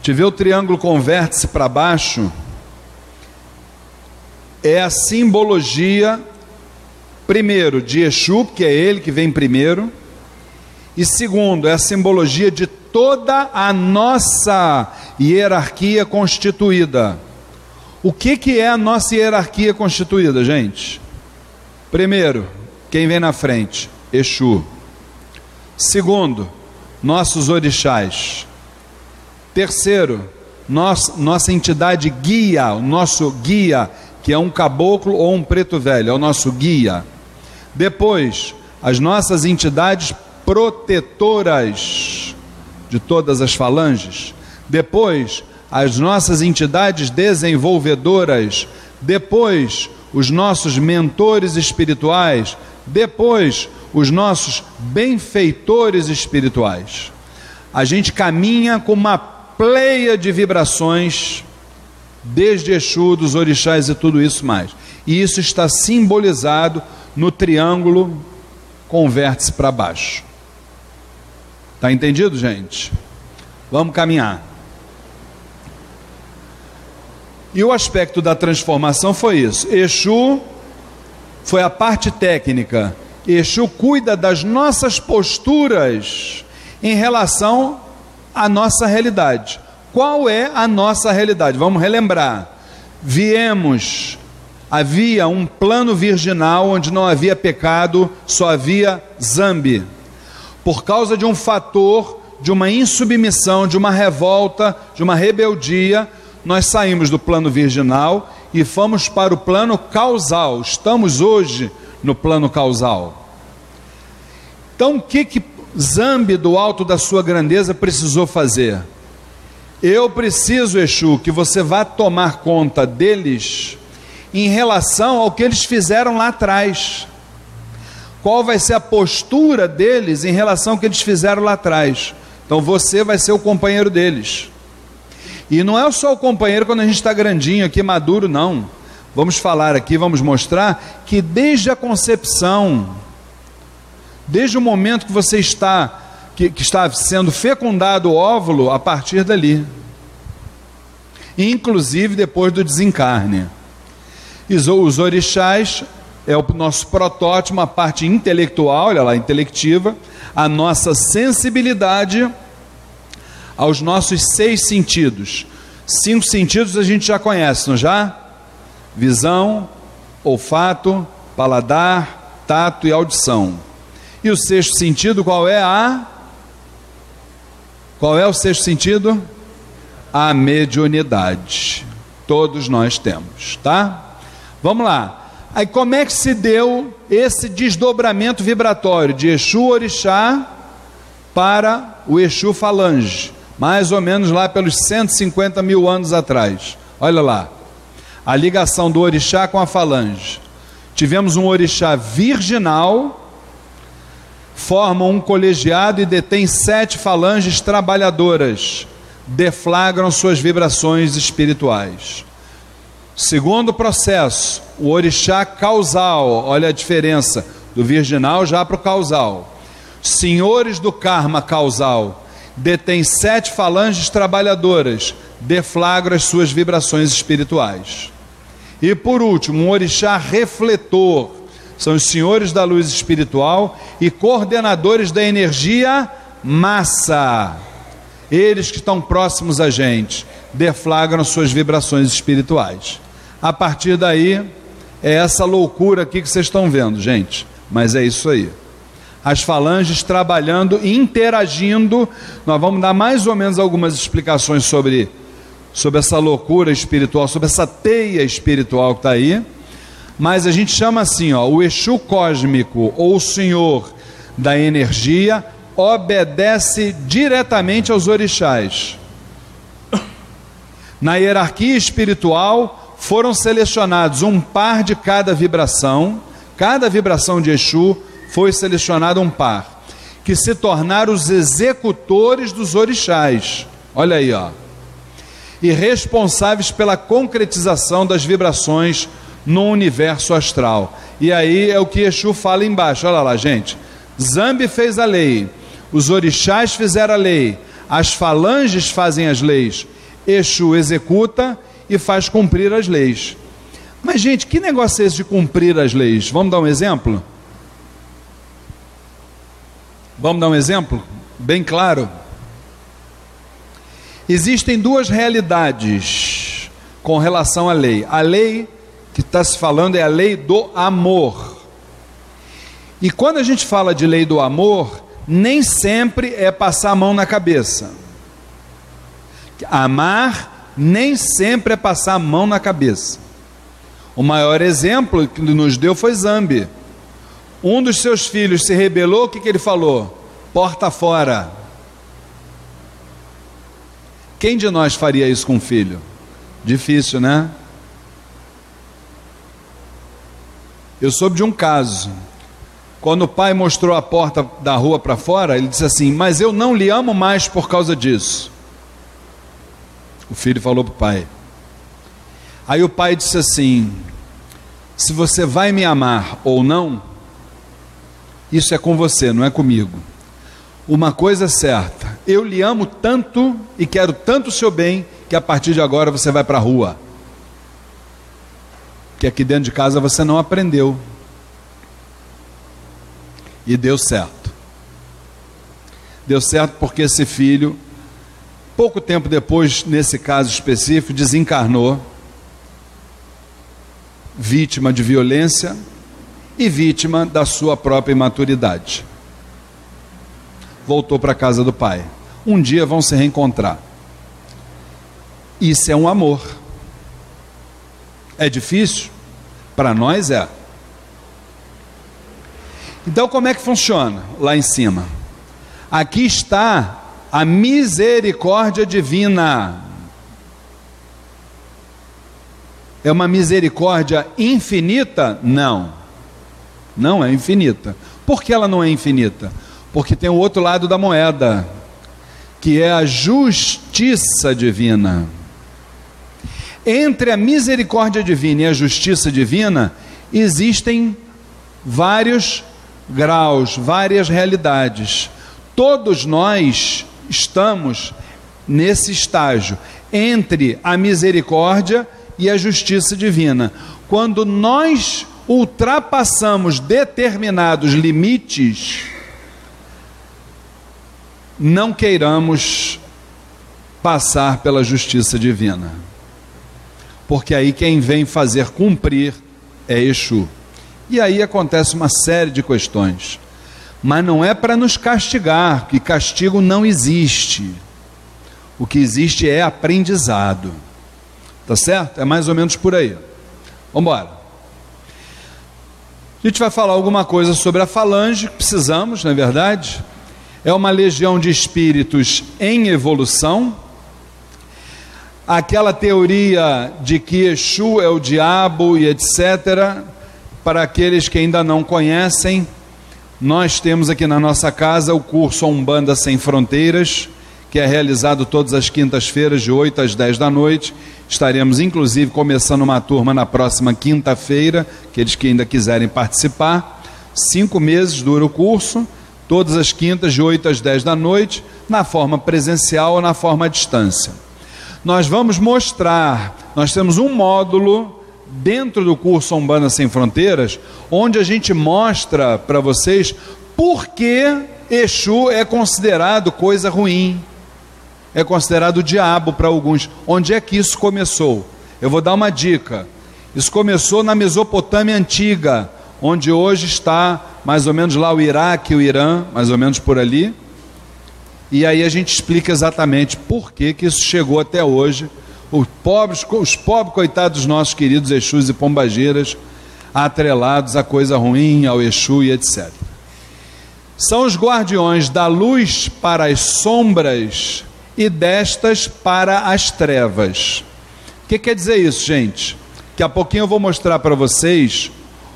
Te vê o triângulo com vértice para baixo, é a simbologia, primeiro, de Exu, que é ele que vem primeiro, e segundo, é a simbologia de toda a nossa hierarquia constituída. O que, que é a nossa hierarquia constituída, gente? Primeiro, quem vem na frente? Exu. Segundo, nossos orixás. Terceiro, nós, nossa entidade guia, o nosso guia, que é um caboclo ou um preto velho, é o nosso guia. Depois, as nossas entidades protetoras de todas as falanges. Depois, as nossas entidades desenvolvedoras, depois os nossos mentores espirituais, depois os nossos benfeitores espirituais. A gente caminha com uma pleia de vibrações, desde Exu, dos orixás e tudo isso mais. E isso está simbolizado no triângulo com vértice para baixo. Está entendido, gente? Vamos caminhar. E o aspecto da transformação foi isso. Exu foi a parte técnica. Exu cuida das nossas posturas em relação à nossa realidade. Qual é a nossa realidade? Vamos relembrar. Viemos, havia um plano virginal onde não havia pecado, só havia zambi. Por causa de um fator, de uma insubmissão, de uma revolta, de uma rebeldia, nós saímos do plano virginal e fomos para o plano causal. Estamos hoje no plano causal. Então, o que que Zambi, do alto da sua grandeza, precisou fazer? Eu preciso, Exu, que você vá tomar conta deles em relação ao que eles fizeram lá atrás. Qual vai ser a postura deles em relação ao que eles fizeram lá atrás? Então você vai ser o companheiro deles. E não é só o companheiro quando a gente está grandinho aqui, maduro, não. Vamos falar aqui, vamos mostrar que desde a concepção, desde o momento que você está, que, que está sendo fecundado o óvulo, a partir dali. Inclusive depois do desencarne. Os orixás é o nosso protótipo, a parte intelectual, olha lá, intelectiva, a nossa sensibilidade aos nossos seis sentidos. Cinco sentidos a gente já conhece, não já? Visão, olfato, paladar, tato e audição. E o sexto sentido qual é a Qual é o sexto sentido? A mediunidade. Todos nós temos, tá? Vamos lá. Aí como é que se deu esse desdobramento vibratório de Exu Orixá para o Exu Falange? mais ou menos lá pelos 150 mil anos atrás. Olha lá, a ligação do orixá com a falange. Tivemos um orixá virginal, formam um colegiado e detêm sete falanges trabalhadoras, deflagram suas vibrações espirituais. Segundo processo, o orixá causal, olha a diferença do virginal já para o causal. Senhores do karma causal detêm sete falanges trabalhadoras, deflagram as suas vibrações espirituais. E por último, um orixá refletor, são os senhores da luz espiritual e coordenadores da energia massa. Eles que estão próximos a gente deflagram suas vibrações espirituais. A partir daí, é essa loucura aqui que vocês estão vendo, gente. Mas é isso aí. As falanges trabalhando, interagindo. Nós vamos dar mais ou menos algumas explicações sobre, sobre essa loucura espiritual, sobre essa teia espiritual que está aí. Mas a gente chama assim, ó, o Exu cósmico ou o Senhor da energia obedece diretamente aos orixás. Na hierarquia espiritual foram selecionados um par de cada vibração Cada vibração de Exu foi selecionado um par, que se tornaram os executores dos orixás. Olha aí, ó. E responsáveis pela concretização das vibrações no universo astral. E aí é o que Exu fala embaixo. Olha lá, gente. Zambi fez a lei, os orixás fizeram a lei, as falanges fazem as leis. Exu executa e faz cumprir as leis. Mas, gente, que negócio é esse de cumprir as leis? Vamos dar um exemplo? Vamos dar um exemplo? Bem claro. Existem duas realidades com relação à lei. A lei que está se falando é a lei do amor. E quando a gente fala de lei do amor, nem sempre é passar a mão na cabeça. Amar nem sempre é passar a mão na cabeça. O maior exemplo que nos deu foi Zambi. Um dos seus filhos se rebelou, o que, que ele falou? Porta fora. Quem de nós faria isso com um filho? Difícil, né? Eu soube de um caso. Quando o pai mostrou a porta da rua para fora, ele disse assim: Mas eu não lhe amo mais por causa disso. O filho falou para o pai: Aí o pai disse assim: Se você vai me amar ou não, isso é com você, não é comigo. Uma coisa é certa: eu lhe amo tanto e quero tanto o seu bem que a partir de agora você vai para a rua. Que aqui dentro de casa você não aprendeu. E deu certo. Deu certo porque esse filho, pouco tempo depois, nesse caso específico, desencarnou vítima de violência e vítima da sua própria imaturidade. Voltou para a casa do pai. Um dia vão se reencontrar. Isso é um amor. É difícil? Para nós é. Então, como é que funciona lá em cima? Aqui está a misericórdia divina. É uma misericórdia infinita? Não. Não é infinita. Por que ela não é infinita? Porque tem o outro lado da moeda, que é a justiça divina. Entre a misericórdia divina e a justiça divina existem vários graus, várias realidades. Todos nós estamos nesse estágio entre a misericórdia e a justiça divina. Quando nós ultrapassamos determinados limites, não queiramos passar pela justiça divina. Porque aí quem vem fazer cumprir é Exu. E aí acontece uma série de questões. Mas não é para nos castigar, que castigo não existe. O que existe é aprendizado. Tá certo? É mais ou menos por aí. Vamos embora. A gente vai falar alguma coisa sobre a falange, precisamos, não é verdade? É uma legião de espíritos em evolução. Aquela teoria de que Exu é o diabo e etc., para aqueles que ainda não conhecem, Nós temos aqui na nossa casa o curso Umbanda Sem Fronteiras, que é realizado todas as quintas-feiras, de 8 às 10 da noite. Estaremos, inclusive, começando uma turma na próxima quinta-feira, aqueles que ainda quiserem participar. Cinco meses dura o curso, todas as quintas, de 8 às 10 da noite, na forma presencial ou na forma à distância. Nós vamos mostrar, nós temos um módulo dentro do curso Umbanda Sem Fronteiras, onde a gente mostra para vocês por que Exu é considerado coisa ruim, é considerado diabo para alguns. Onde é que isso começou? Eu vou dar uma dica. Isso começou na Mesopotâmia antiga, onde hoje está mais ou menos lá o Iraque, o Irã, mais ou menos por ali. E aí a gente explica exatamente por que, que isso chegou até hoje os pobres, os pobres coitados dos nossos queridos Exus e Pombageiras, atrelados a coisa ruim, ao Exu e etc. São os guardiões da luz para as sombras e destas para as trevas. O que quer dizer isso, gente? Daqui a pouquinho eu vou mostrar para vocês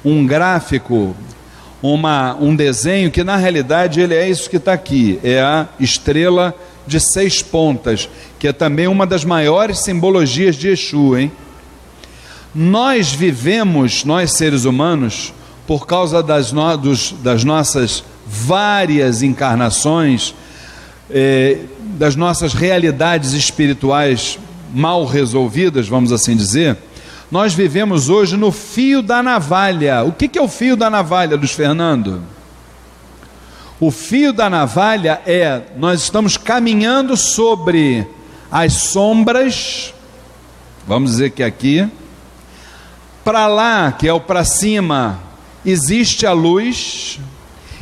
um gráfico, uma, um desenho que na realidade ele é isso que está aqui, é a estrela de seis pontas, que é também uma das maiores simbologias de Exu, hein? Nós vivemos, nós seres humanos, por causa das, no, dos, das nossas várias encarnações, eh, das nossas realidades espirituais mal resolvidas, vamos assim dizer, nós vivemos hoje no fio da navalha. O que, que é o fio da navalha, Luiz Fernando? O fio da navalha é nós estamos caminhando sobre as sombras, vamos dizer que aqui, para lá, que é o para cima, existe a luz,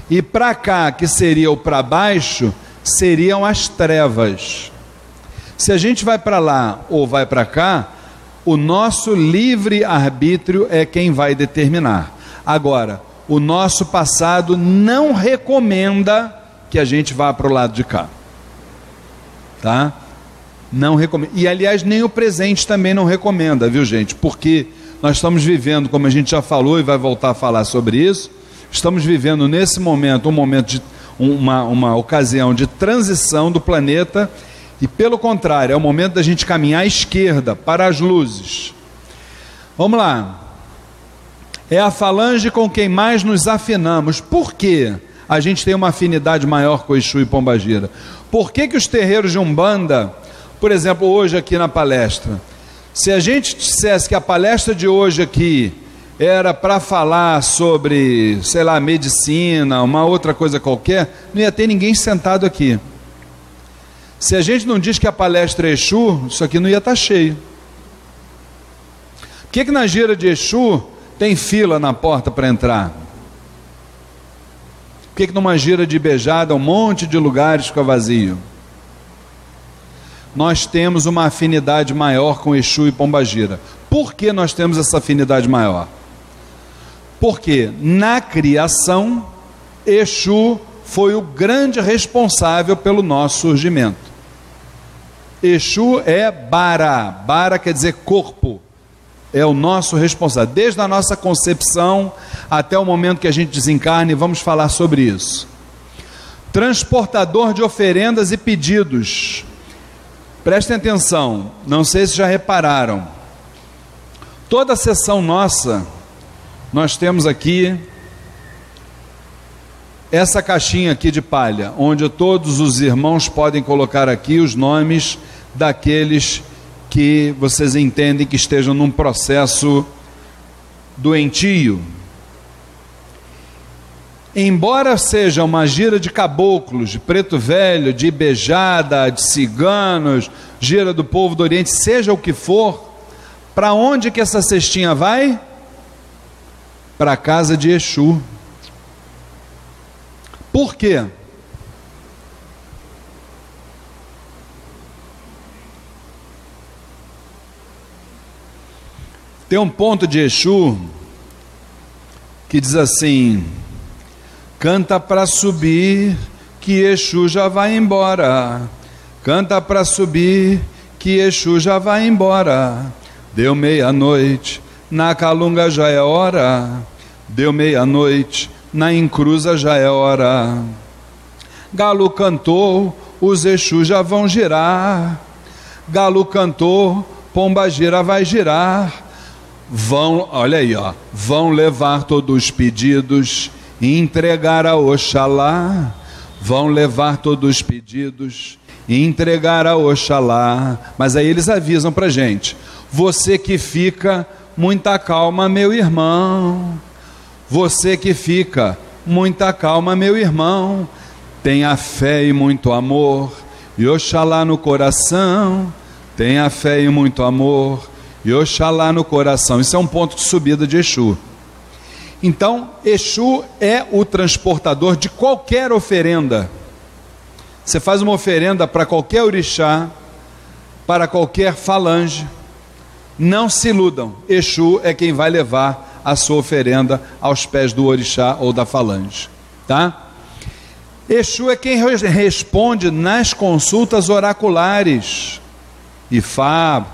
e para cá, que seria o para baixo, seriam as trevas. Se a gente vai para lá ou vai para cá, o nosso livre arbítrio é quem vai determinar. Agora, o nosso passado não recomenda que a gente vá para o lado de cá. Tá? Não recomenda. E aliás, nem o presente também não recomenda, viu, gente? Porque nós estamos vivendo, como a gente já falou e vai voltar a falar sobre isso, estamos vivendo nesse momento um momento de uma, uma ocasião de transição do planeta e pelo contrário, é o momento da gente caminhar à esquerda, para as luzes. Vamos lá é a falange com quem mais nos afinamos. Por quê? A gente tem uma afinidade maior com Exu e Pombagira. Por que, que os terreiros de Umbanda, por exemplo, hoje aqui na palestra, se a gente dissesse que a palestra de hoje aqui era para falar sobre, sei lá, medicina, uma outra coisa qualquer, não ia ter ninguém sentado aqui. Se a gente não diz que a palestra é Exu, isso aqui não ia estar tá cheio. Por que, que na gira de Exu tem fila na porta para entrar. Por que, que numa gira de beijada um monte de lugares fica vazio? Nós temos uma afinidade maior com Exu e Pombagira. Por que nós temos essa afinidade maior? Porque na criação, Exu foi o grande responsável pelo nosso surgimento. Exu é Bara, Bara quer dizer corpo é o nosso responsável, desde a nossa concepção até o momento que a gente desencarne, vamos falar sobre isso. Transportador de oferendas e pedidos. Prestem atenção, não sei se já repararam. Toda a sessão nossa, nós temos aqui essa caixinha aqui de palha, onde todos os irmãos podem colocar aqui os nomes daqueles que vocês entendem que estejam num processo doentio. Embora seja uma gira de caboclos, de preto velho, de beijada, de ciganos, gira do povo do Oriente, seja o que for, para onde que essa cestinha vai? Para a casa de Exu. Por quê? Tem um ponto de Exu que diz assim: canta para subir, que Exu já vai embora. Canta para subir, que Exu já vai embora. Deu meia-noite, na calunga já é hora. Deu meia-noite, na encruza já é hora. Galo cantou, os Exus já vão girar. Galo cantou, pomba gira vai girar. Vão, olha aí, ó, vão levar todos os pedidos e entregar a Oxalá. Vão levar todos os pedidos e entregar a Oxalá. Mas aí eles avisam para gente: você que fica, muita calma, meu irmão. Você que fica, muita calma, meu irmão. Tenha fé e muito amor, e Oxalá no coração. Tenha fé e muito amor, e Oxalá no coração. Isso é um ponto de subida de Exu. Então, Exu é o transportador de qualquer oferenda. Você faz uma oferenda para qualquer orixá, para qualquer falange. Não se iludam, Exu é quem vai levar a sua oferenda aos pés do orixá ou da falange, tá? Exu é quem responde nas consultas oraculares. Ifá,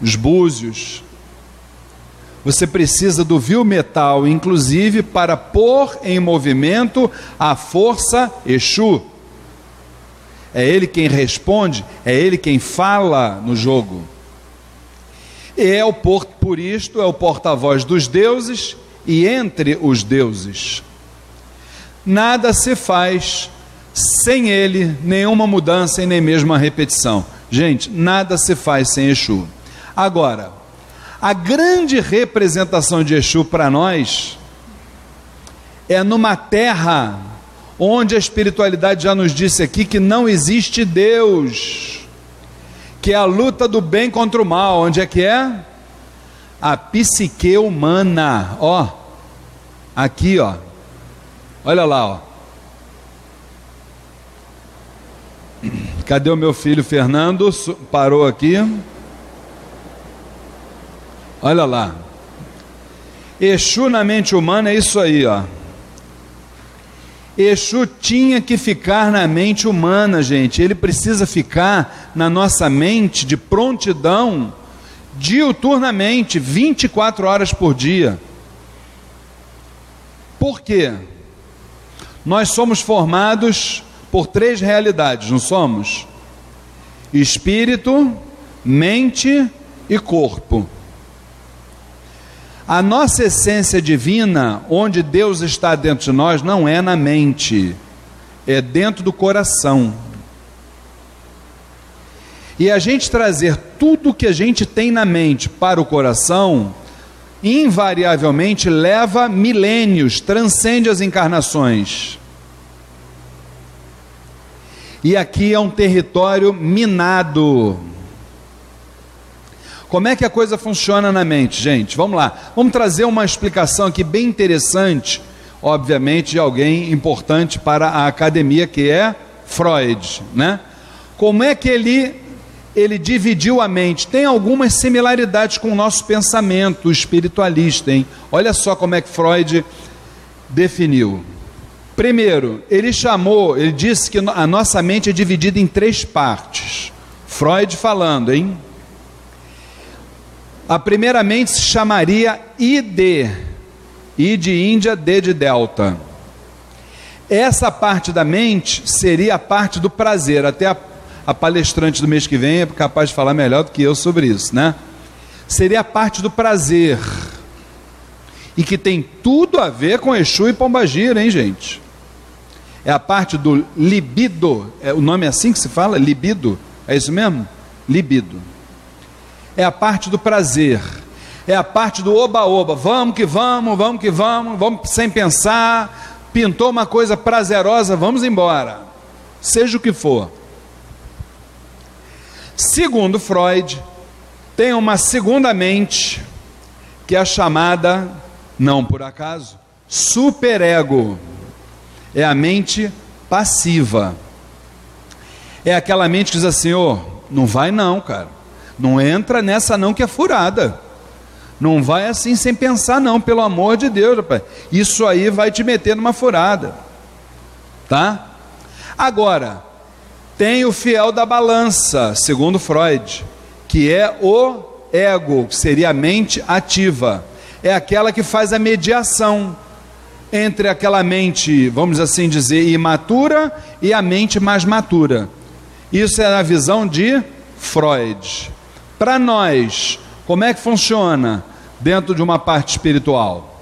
os búzios, você precisa do vil metal, inclusive para pôr em movimento a força Exu. É ele quem responde, é ele quem fala no jogo. E é o por, por isto é o porta-voz dos deuses e entre os deuses. Nada se faz sem ele, nenhuma mudança e nem mesmo uma repetição. Gente, nada se faz sem Exu. Agora, a grande representação de Exu para nós é numa terra onde a espiritualidade já nos disse aqui que não existe Deus, que é a luta do bem contra o mal. Onde é que é? A psique humana, ó, aqui, ó, olha lá, ó. Cadê o meu filho Fernando? Parou aqui. Olha lá. Exu na mente humana é isso aí, ó. Exu tinha que ficar na mente humana, gente. Ele precisa ficar na nossa mente de prontidão diuturnamente, 24 horas por dia. Por quê? Nós somos formados por três realidades, não somos? Espírito, mente e corpo. A nossa essência divina, onde Deus está dentro de nós, não é na mente, é dentro do coração. E a gente trazer tudo que a gente tem na mente para o coração, invariavelmente leva milênios, transcende as encarnações. E aqui é um território minado. Como é que a coisa funciona na mente, gente? Vamos lá. Vamos trazer uma explicação aqui bem interessante, obviamente, de alguém importante para a academia, que é Freud, né? Como é que ele ele dividiu a mente? Tem algumas similaridades com o nosso pensamento espiritualista, hein? Olha só como é que Freud definiu. Primeiro, ele chamou, ele disse que a nossa mente é dividida em três partes. Freud falando, hein? A primeiramente se chamaria ID, I de Índia, D de Delta. Essa parte da mente seria a parte do prazer. Até a, a palestrante do mês que vem é capaz de falar melhor do que eu sobre isso, né? Seria a parte do prazer. E que tem tudo a ver com Exu e Pombagira, hein, gente? É a parte do libido. É, o nome é assim que se fala? Libido? É isso mesmo? Libido é a parte do prazer, é a parte do oba-oba. Vamos que vamos, vamos que vamos, vamos sem pensar. Pintou uma coisa prazerosa, vamos embora, seja o que for. Segundo Freud, tem uma segunda mente, que é a chamada, não por acaso, superego. É a mente passiva. É aquela mente que diz assim: ô, oh, não vai não, cara. Não entra nessa não que é furada. Não vai assim sem pensar não, pelo amor de Deus, rapaz. Isso aí vai te meter numa furada. Tá? Agora, tem o fiel da balança, segundo Freud, que é o ego, que seria a mente ativa. É aquela que faz a mediação. entre aquela mente, vamos assim dizer, imatura e a mente mais matura. Isso é a visão de Freud. Para nós, como é que funciona dentro de uma parte espiritual?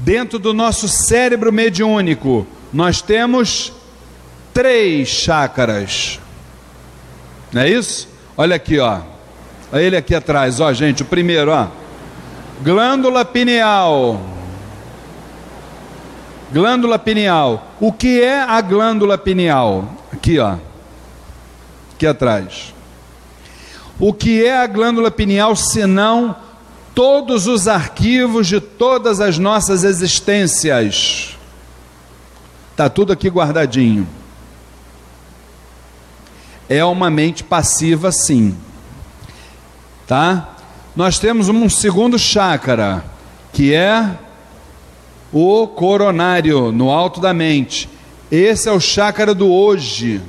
Dentro do nosso cérebro mediúnico, nós temos três chácaras. Não é isso? Olha aqui, ó. Olha ele aqui atrás, ó, gente. O primeiro, ó. Glândula pineal. Glândula pineal. O que é a glândula pineal? Aqui, ó. Aqui atrás. O que é a glândula pineal senão todos os arquivos de todas as nossas existências? Tá tudo aqui guardadinho. É uma mente passiva, sim. Tá? Nós temos um segundo chácara, que é o coronário, no alto da mente. Esse é o chácara do hoje.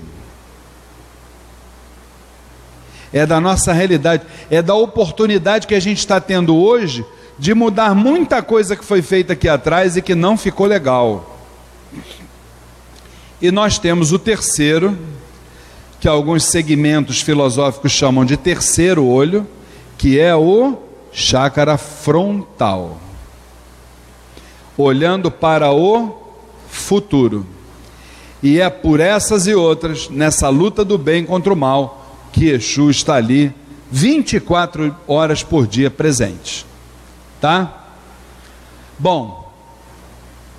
É da nossa realidade, é da oportunidade que a gente está tendo hoje de mudar muita coisa que foi feita aqui atrás e que não ficou legal. E nós temos o terceiro, que alguns segmentos filosóficos chamam de terceiro olho, que é o chácara frontal olhando para o futuro. E é por essas e outras, nessa luta do bem contra o mal, que Exu está ali 24 horas por dia presente. Tá? Bom,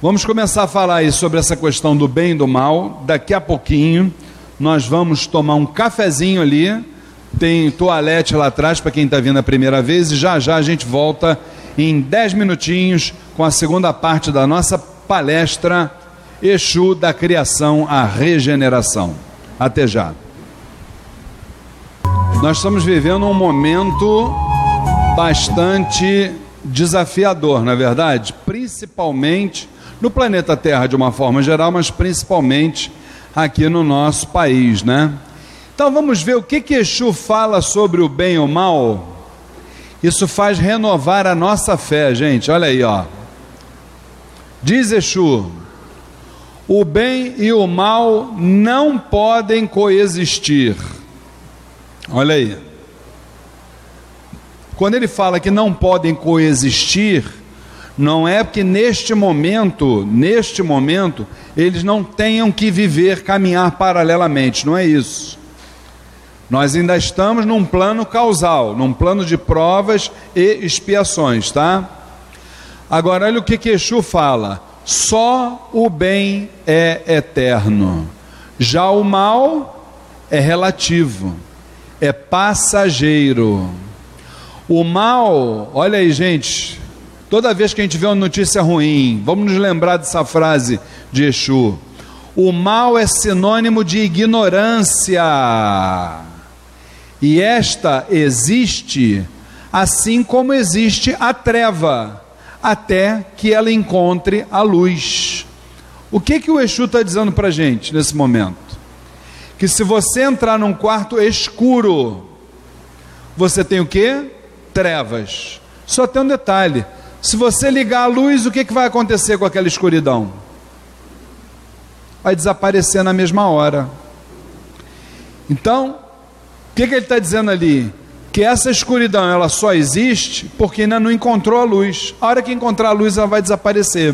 vamos começar a falar aí sobre essa questão do bem e do mal. Daqui a pouquinho nós vamos tomar um cafezinho ali. Tem toalete lá atrás para quem está vindo a primeira vez e já já a gente volta em 10 minutinhos com a segunda parte da nossa palestra Exu da Criação à Regeneração. Até já. Nós estamos vivendo um momento bastante desafiador, na é verdade, principalmente no planeta Terra de uma forma geral, mas principalmente aqui no nosso país, né? Então vamos ver o que que Exu fala sobre o bem e o mal isso faz renovar a nossa fé, gente. Olha aí, ó. Diz Exu: o bem e o mal não podem coexistir. Olha aí. Quando ele fala que não podem coexistir, não é porque neste momento, neste momento, eles não tenham que viver, caminhar paralelamente, não é isso. Nós ainda estamos num plano causal, num plano de provas e expiações, tá? Agora, olha o que, que Exu fala: só o bem é eterno, já o mal é relativo, é passageiro. O mal, olha aí, gente, toda vez que a gente vê uma notícia ruim, vamos nos lembrar dessa frase de Exu: o mal é sinônimo de ignorância. E esta existe assim como existe a treva, até que ela encontre a luz. O que que o Exu está dizendo para a gente nesse momento? Que se você entrar num quarto escuro, você tem o que? Trevas. Só tem um detalhe: se você ligar a luz, o que, que vai acontecer com aquela escuridão? Vai desaparecer na mesma hora. Então, o que, que ele está dizendo ali? Que essa escuridão ela só existe porque ainda não encontrou a luz. A hora que encontrar a luz, ela vai desaparecer.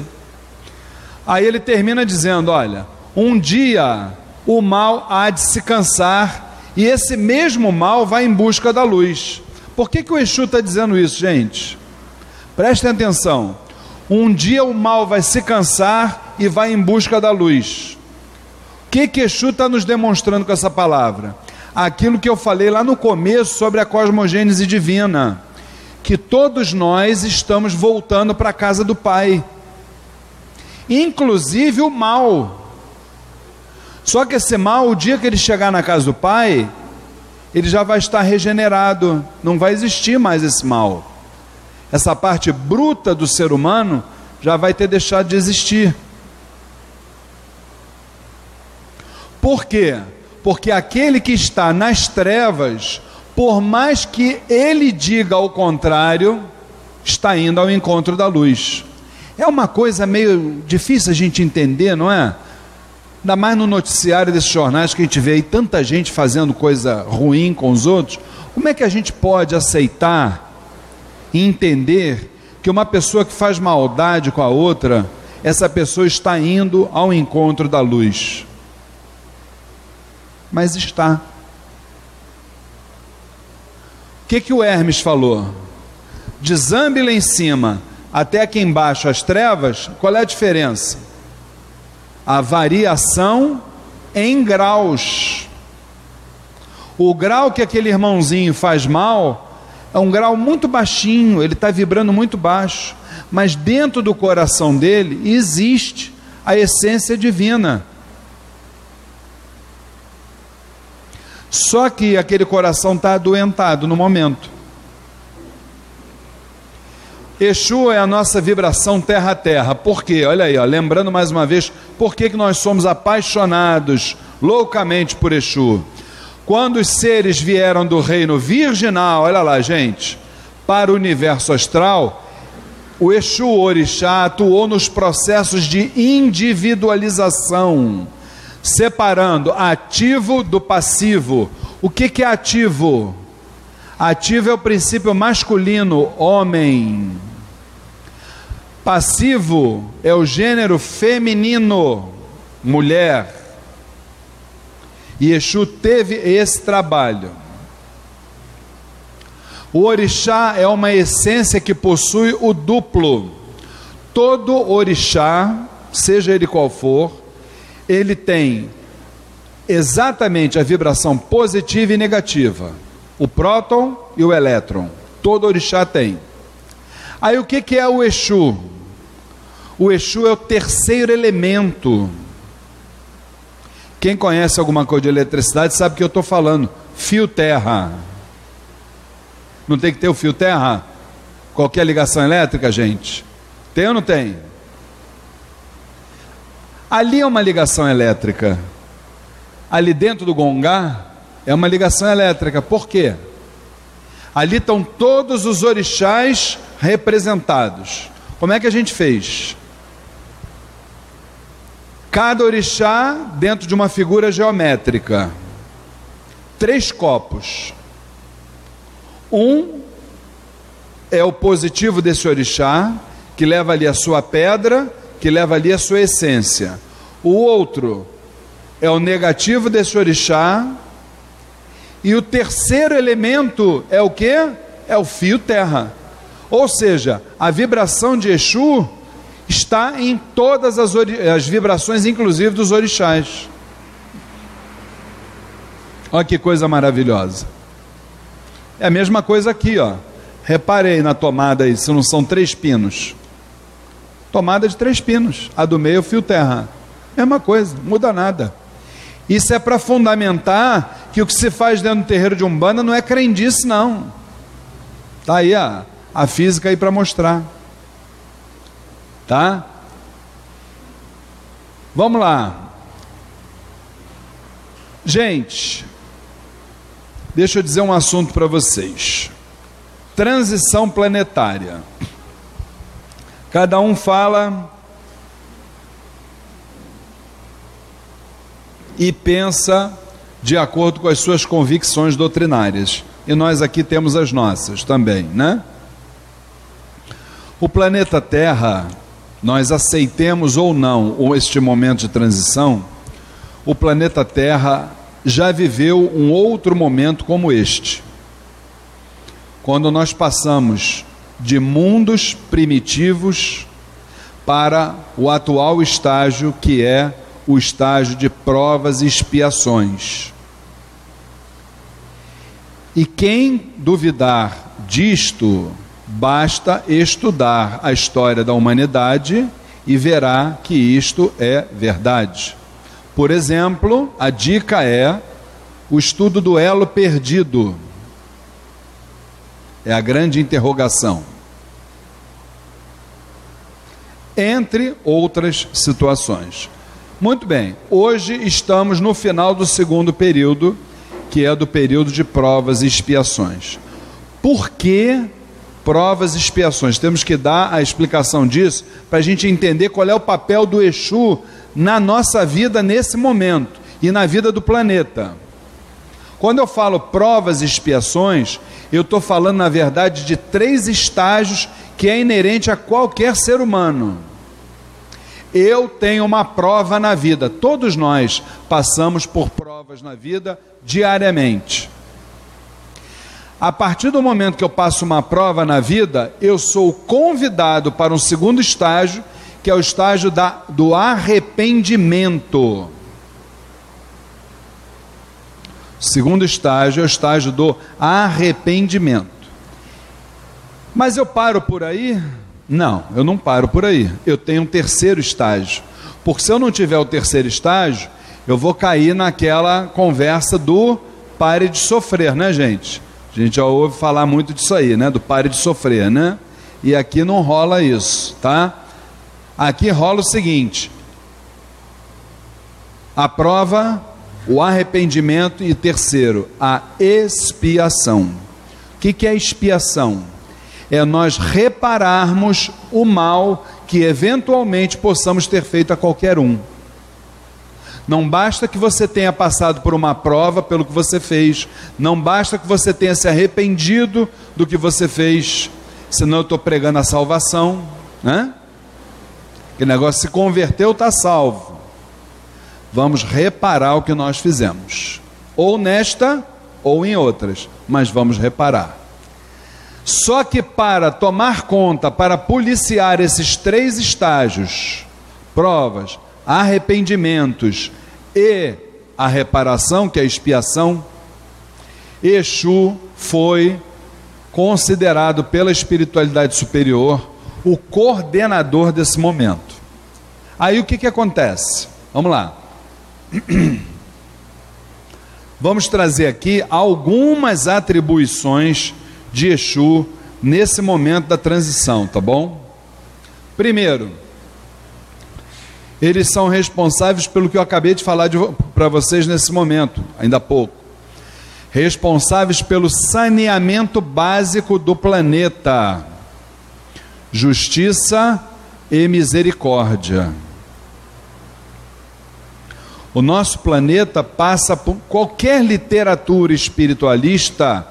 Aí ele termina dizendo: Olha, um dia o mal há de se cansar e esse mesmo mal vai em busca da luz. Por que, que o Exu está dizendo isso, gente? Prestem atenção. Um dia o mal vai se cansar e vai em busca da luz. O que, que Exu está nos demonstrando com essa palavra? aquilo que eu falei lá no começo sobre a cosmogênese divina, que todos nós estamos voltando para a casa do Pai, inclusive o mal. Só que esse mal, o dia que ele chegar na casa do Pai, ele já vai estar regenerado, não vai existir mais esse mal. Essa parte bruta do ser humano já vai ter deixado de existir. Por quê? porque aquele que está nas trevas, por mais que ele diga ao contrário, está indo ao encontro da luz. É uma coisa meio difícil a gente entender, não é? Ainda mais no noticiário desses jornais que a gente vê aí tanta gente fazendo coisa ruim com os outros. Como é que a gente pode aceitar e entender que uma pessoa que faz maldade com a outra, essa pessoa está indo ao encontro da luz? Mas está. O que, que o Hermes falou? De Zambi lá em cima até aqui embaixo as trevas, qual é a diferença? A variação em graus. O grau que aquele irmãozinho faz mal é um grau muito baixinho, ele está vibrando muito baixo, mas dentro do coração dele existe a essência divina. Só que aquele coração está adoentado no momento. Exu é a nossa vibração terra a terra. Por quê? Olha aí, ó, lembrando mais uma vez, por que, que nós somos apaixonados loucamente por Exu? Quando os seres vieram do reino virginal, olha lá, gente, para o universo astral, o Exu Orixá atuou nos processos de individualização separando ativo do passivo. O que, que é ativo? Ativo é o princípio masculino, homem. Passivo é o gênero feminino, mulher. E Exu teve esse trabalho. O orixá é uma essência que possui o duplo. Todo orixá, seja ele qual for, ele tem exatamente a vibração positiva e negativa, o próton e o elétron. Todo orixá tem. Aí o que, é o Exu? O Exu é o terceiro elemento. Quem conhece alguma coisa de eletricidade sabe que eu estou falando. Fio terra. Não tem que ter o fio terra? Qualquer ligação elétrica, gente? Tem ou não tem? Ali é uma ligação elétrica. Ali dentro do gongá é uma ligação elétrica. Por quê? Ali estão todos os orixás representados. Como é que a gente fez? Cada orixá dentro de uma figura geométrica. Três copos. Um é o positivo desse orixá, que leva ali a sua pedra, que leva ali a sua essência. O outro é o negativo desse orixá. E o terceiro elemento é o que? É o fio terra. Ou seja, a vibração de Exu está em todas as, as vibrações, inclusive dos orixás. Olha que coisa maravilhosa. É a mesma coisa aqui, ó. Reparei na tomada aí, se não são três pinos. Tomada de três pinos. A do meio, fio terra. Mesma coisa, muda nada. Isso é para fundamentar que o que se faz dentro do terreiro de Umbanda não é crendice, não. Tá aí a, a física aí para mostrar. Tá? Vamos lá. Gente, deixa eu dizer um assunto para vocês. Transição planetária. Cada um fala e pensa de acordo com as suas convicções doutrinárias. E nós aqui temos as nossas também, né? O planeta Terra, nós aceitemos ou não este momento de transição, o planeta Terra já viveu um outro momento como este. Quando nós passamos de mundos primitivos para o atual estágio que é o estágio de provas e expiações. E quem duvidar disto, basta estudar a história da humanidade e verá que isto é verdade. Por exemplo, a dica é o estudo do elo perdido é a grande interrogação. Entre outras situações. Muito bem, hoje estamos no final do segundo período, que é do período de provas e expiações. Por que, provas e expiações. Temos que dar a explicação disso para a gente entender qual é o papel do Exu na nossa vida nesse momento e na vida do planeta. Quando eu falo provas e expiações, eu estou falando, na verdade, de três estágios que é inerente a qualquer ser humano. Eu tenho uma prova na vida, todos nós passamos por provas na vida diariamente. A partir do momento que eu passo uma prova na vida, eu sou convidado para um segundo estágio, que é o estágio da, do arrependimento. Segundo estágio é o estágio do arrependimento. Mas eu paro por aí? Não, eu não paro por aí. Eu tenho um terceiro estágio. Porque se eu não tiver o terceiro estágio, eu vou cair naquela conversa do pare de sofrer, né, gente? A gente já ouve falar muito disso aí, né? Do pare de sofrer, né? E aqui não rola isso, tá? Aqui rola o seguinte: a prova, o arrependimento e terceiro, a expiação. O que, que é expiação? É nós repararmos o mal que eventualmente possamos ter feito a qualquer um. Não basta que você tenha passado por uma prova pelo que você fez, não basta que você tenha se arrependido do que você fez, senão eu estou pregando a salvação, né? Que negócio se converteu, está salvo. Vamos reparar o que nós fizemos, ou nesta ou em outras, mas vamos reparar. Só que para tomar conta, para policiar esses três estágios, provas, arrependimentos e a reparação, que é a expiação, Exu foi considerado pela espiritualidade superior o coordenador desse momento. Aí o que, que acontece? Vamos lá. Vamos trazer aqui algumas atribuições de Exu nesse momento da transição, tá bom? Primeiro, eles são responsáveis pelo que eu acabei de falar para vocês nesse momento, ainda há pouco. Responsáveis pelo saneamento básico do planeta, justiça e misericórdia. O nosso planeta passa por qualquer literatura espiritualista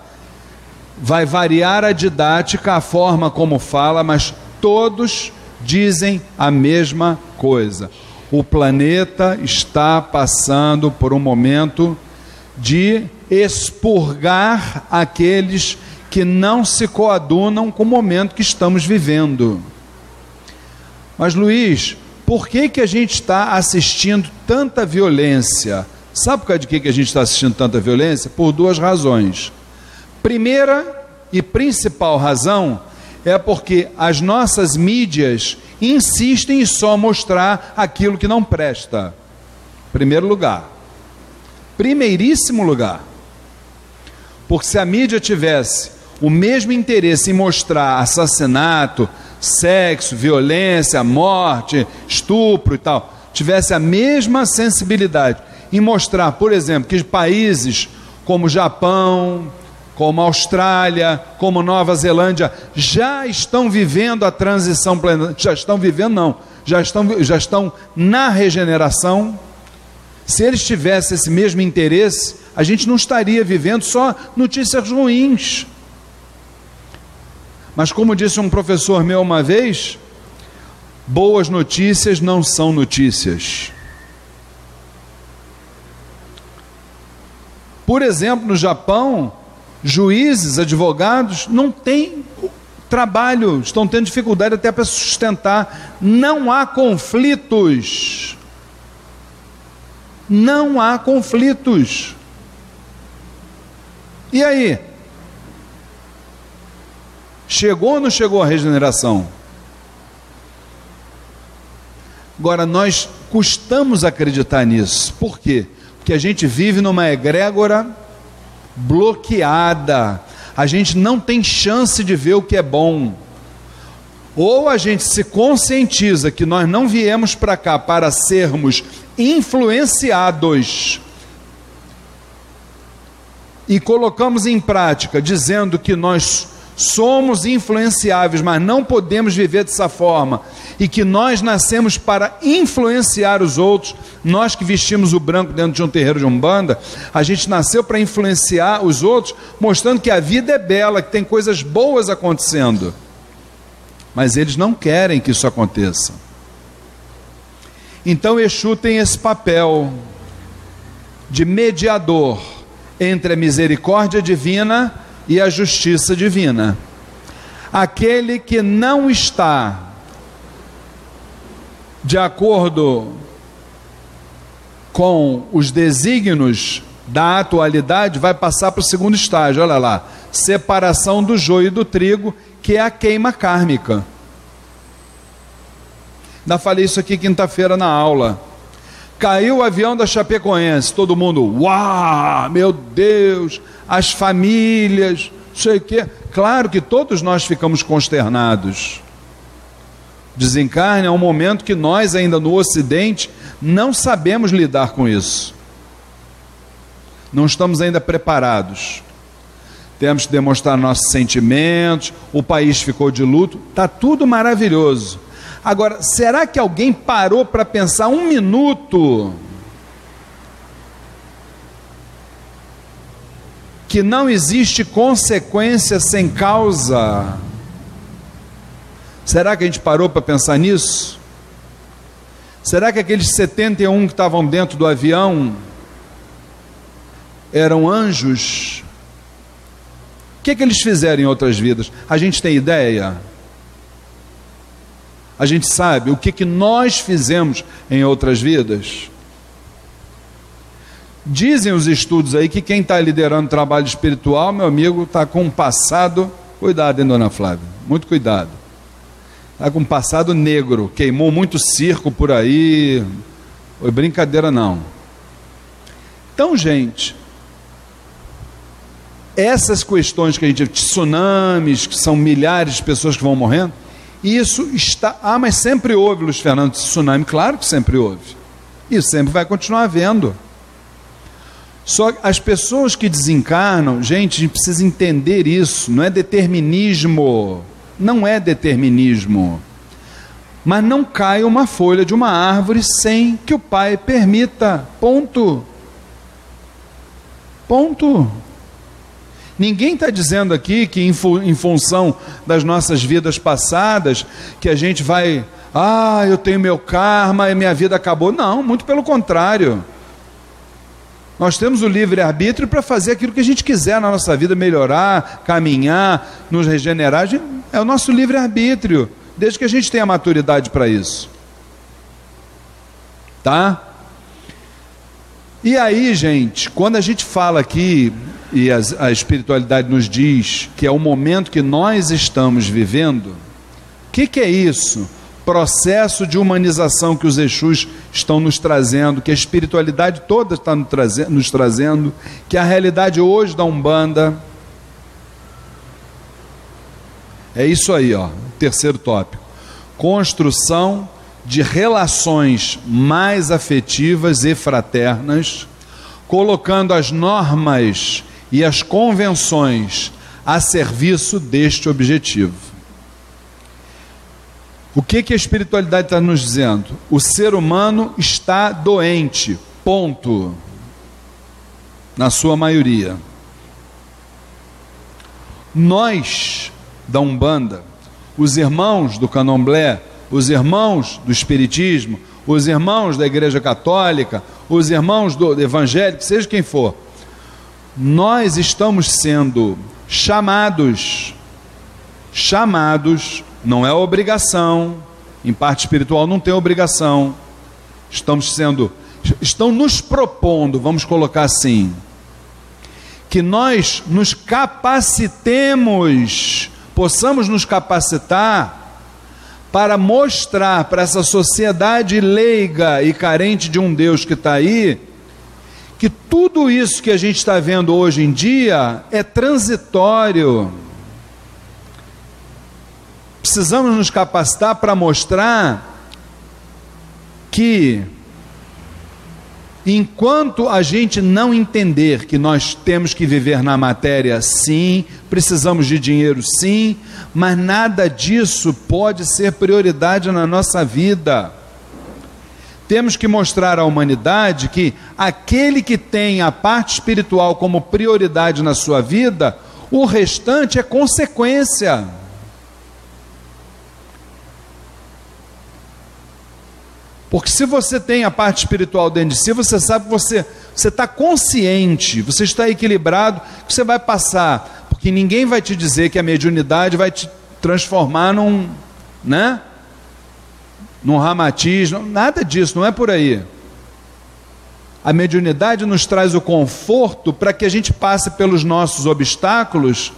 vai variar a didática, a forma como fala, mas todos dizem a mesma coisa. O planeta está passando por um momento de expurgar aqueles que não se coadunam com o momento que estamos vivendo. Mas Luiz, por que, que a gente está assistindo tanta violência? Sabe por causa de que, que a gente está assistindo tanta violência? Por duas razões. Primeira e principal razão é porque as nossas mídias insistem em só mostrar aquilo que não presta. Primeiro lugar. Primeiríssimo lugar. Porque se a mídia tivesse o mesmo interesse em mostrar assassinato, sexo, violência, morte, estupro e tal, tivesse a mesma sensibilidade em mostrar, por exemplo, que países como Japão, como a Austrália, como Nova Zelândia, já estão vivendo a transição planetária, já estão vivendo não, já estão, já estão na regeneração. Se eles tivessem esse mesmo interesse, a gente não estaria vivendo só notícias ruins. Mas como disse um professor meu uma vez, boas notícias não são notícias. Por exemplo, no Japão, juízes, advogados, não têm trabalho, estão tendo dificuldade até para sustentar. Não há conflitos. Não há conflitos. E aí? Chegou ou não chegou a regeneração? Agora, nós custamos acreditar nisso. Por quê? Porque a gente vive numa egrégora bloqueada. A gente não tem chance de ver o que é bom. Ou a gente se conscientiza que nós não viemos para cá para sermos influenciados e colocamos em prática, dizendo que nós somos influenciáveis, mas não podemos viver dessa forma, e que nós nascemos para influenciar os outros, nós que vestimos o branco dentro de um terreiro de umbanda, a gente nasceu para influenciar os outros, mostrando que a vida é bela, que tem coisas boas acontecendo. Mas eles não querem que isso aconteça. Então Exu tem esse papel de mediador entre a misericórdia divina e a justiça divina. Aquele que não está de acordo com os desígnios da atualidade, vai passar para o segundo estágio, olha lá, separação do joio e do trigo, que é a queima kármica. Ainda falei isso aqui quinta-feira na aula. Caiu o avião da Chapecoense, todo mundo, uau, meu Deus, as famílias, sei o quê. Claro que todos nós ficamos consternados. Desencarne é um momento que nós, ainda no Ocidente, não sabemos lidar com isso. Não estamos ainda preparados. Temos que demonstrar nossos sentimentos, o país ficou de luto, está tudo maravilhoso. Agora, será que alguém parou para pensar um minuto que não existe consequência sem causa? Será que a gente parou para pensar nisso? Será que aqueles 71 que estavam dentro do avião eram anjos? O que, é que eles fizeram em outras vidas? A gente tem ideia? A gente sabe o que, que nós fizemos em outras vidas? Dizem os estudos aí que quem está liderando trabalho espiritual, meu amigo, está com um passado. Cuidado, hein, dona Flávia? Muito cuidado. Está com um passado negro, queimou muito circo por aí. Foi brincadeira, não. Então, gente, essas questões que a gente. tsunamis, que são milhares de pessoas que vão morrendo, isso está. Ah, mas sempre houve, Luiz Fernando, tsunami. Claro que sempre houve. Isso sempre vai continuar havendo. Só as pessoas que desencarnam, gente, a gente precisa entender isso, não é determinismo, não é determinismo. Mas não cai uma folha de uma árvore sem que o pai permita. Ponto. Ponto. Ninguém está dizendo aqui que, em, em, função das nossas vidas passadas, que a gente vai, ah, eu tenho meu karma e minha vida acabou. Não, muito pelo contrário. Nós temos o livre-arbítrio para fazer aquilo que a gente quiser na nossa vida, melhorar, caminhar, nos regenerar. É o nosso livre-arbítrio, desde que a gente tenha maturidade para isso. Tá? E aí, gente, quando a gente fala aqui, e a, a espiritualidade nos diz que é o momento que nós estamos vivendo, o que, que é isso? processo de humanização que os Exus estão nos trazendo, que a espiritualidade toda está nos trazendo, que a realidade hoje da Umbanda. É isso aí, ó, terceiro tópico. Construção de relações mais afetivas e fraternas, colocando as normas e as convenções a serviço deste objetivo. O que, que a espiritualidade está nos dizendo? O ser humano está doente, ponto. Na sua maioria. Nós, da Umbanda, os irmãos do Candomblé, os irmãos do Espiritismo, os irmãos da Igreja Católica, os irmãos do Evangélico, seja quem for, nós estamos sendo chamados, chamados não é obrigação, em parte espiritual não tem obrigação. Estamos sendo, estão nos propondo, vamos colocar assim, que nós nos capacitemos, possamos nos capacitar para mostrar para essa sociedade leiga e carente de um Deus que está aí, que tudo isso que a gente está vendo hoje em dia é transitório precisamos nos capacitar para mostrar que Enquanto a gente não entender que nós temos que viver na matéria, sim, precisamos de dinheiro, sim, mas nada disso pode ser prioridade na nossa vida. Temos que mostrar à humanidade que aquele que tem a parte espiritual como prioridade na sua vida, o restante é consequência. Porque se você tem a parte espiritual dentro de si, você sabe que você você está consciente, você está equilibrado, que você vai passar, porque ninguém vai te dizer que a mediunidade vai te transformar num, né? Num ramatismo, nada disso, não é por aí. A mediunidade nos traz o conforto para que a gente passe pelos nossos obstáculos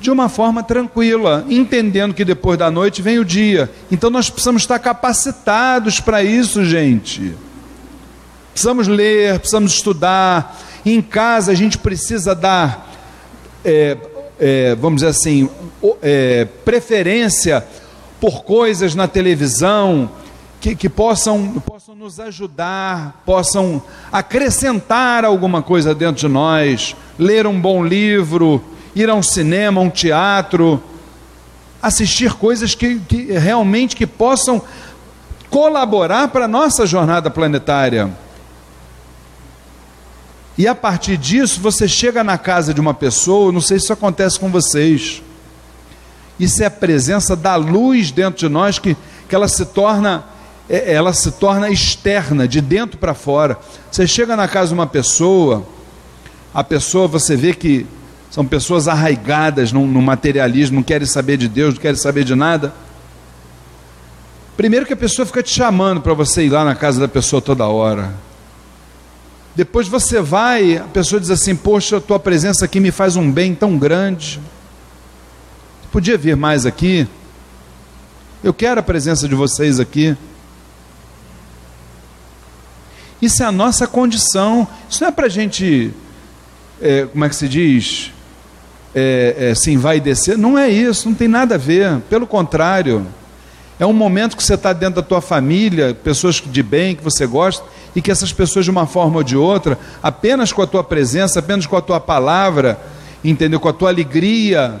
de uma forma tranquila, entendendo que depois da noite vem o dia. Então nós precisamos estar capacitados para isso, gente. Precisamos ler, precisamos estudar. Em casa a gente precisa dar, é, é, vamos dizer assim, é, preferência por coisas na televisão que, que possam, possam nos ajudar, possam acrescentar alguma coisa dentro de nós. Ler um bom livro ir a um cinema, um teatro, assistir coisas que, que realmente que possam colaborar para a nossa jornada planetária. E a partir disso, você chega na casa de uma pessoa, não sei se isso acontece com vocês. Isso é a presença da luz dentro de nós que, que ela se torna é, ela se torna externa, de dentro para fora. Você chega na casa de uma pessoa, a pessoa você vê que são pessoas arraigadas no, no materialismo, não querem saber de Deus, não querem saber de nada. Primeiro que a pessoa fica te chamando para você ir lá na casa da pessoa toda hora. Depois você vai, a pessoa diz assim: Poxa, a tua presença aqui me faz um bem tão grande. Podia vir mais aqui? Eu quero a presença de vocês aqui. Isso é a nossa condição. Isso não é para a gente, é, como é que se diz? É, é, se envaidecer. Não é isso, não tem nada a ver. Pelo contrário, é um momento que você está dentro da tua família, pessoas de bem que você gosta, e que essas pessoas, de uma forma ou de outra, apenas com a tua presença, apenas com a tua palavra, entendeu? Com a tua alegria,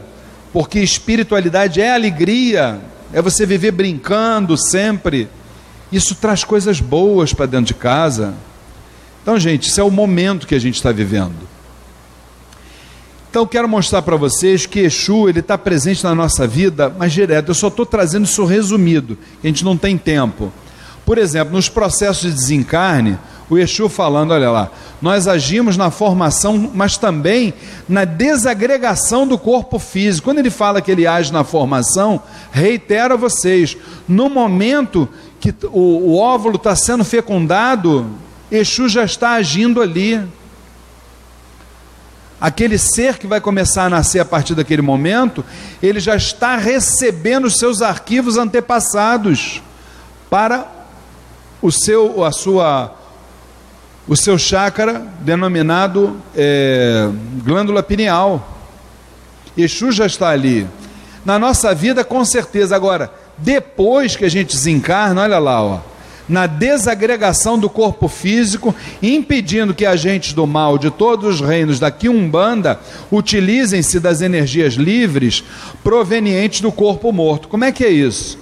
porque espiritualidade é alegria, é você viver brincando sempre. Isso traz coisas boas para dentro de casa. Então, gente, isso é o momento que a gente está vivendo. Então quero mostrar para vocês que Exu ele está presente na nossa vida, mas direto. Eu só estou trazendo isso resumido. A gente não tem tempo. Por exemplo, nos processos de desencarne, o Exu falando, olha lá, nós agimos na formação, mas também na desagregação do corpo físico. Quando ele fala que ele age na formação, reitero a vocês, no momento que o, o óvulo está sendo fecundado, Exu já está agindo ali aquele ser que vai começar a nascer a partir daquele momento, ele já está recebendo os seus arquivos antepassados para o seu, a sua, o seu chácara denominado é, glândula pineal. Exu já está ali. Na nossa vida, com certeza. Agora, depois que a gente desencarna, olha lá, ó na desagregação do corpo físico, impedindo que agentes do mal de todos os reinos da Quiumbanda utilizem-se das energias livres provenientes do corpo morto. Como é que é isso?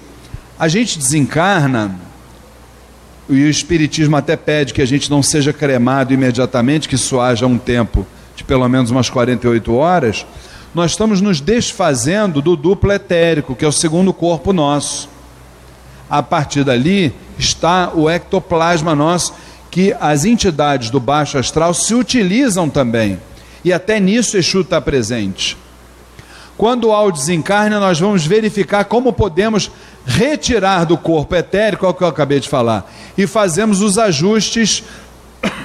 A gente desencarna, e o Espiritismo até pede que a gente não seja cremado imediatamente, que isso haja um tempo de pelo menos umas 48 horas. Nós estamos nos desfazendo do duplo etérico, que é o segundo corpo nosso. A partir dali, está o ectoplasma nosso, que as entidades do baixo astral se utilizam também. E até nisso Exu está presente. Quando há o desencarne, nós vamos verificar como podemos retirar do corpo etérico, é o que eu acabei de falar, e fazemos os ajustes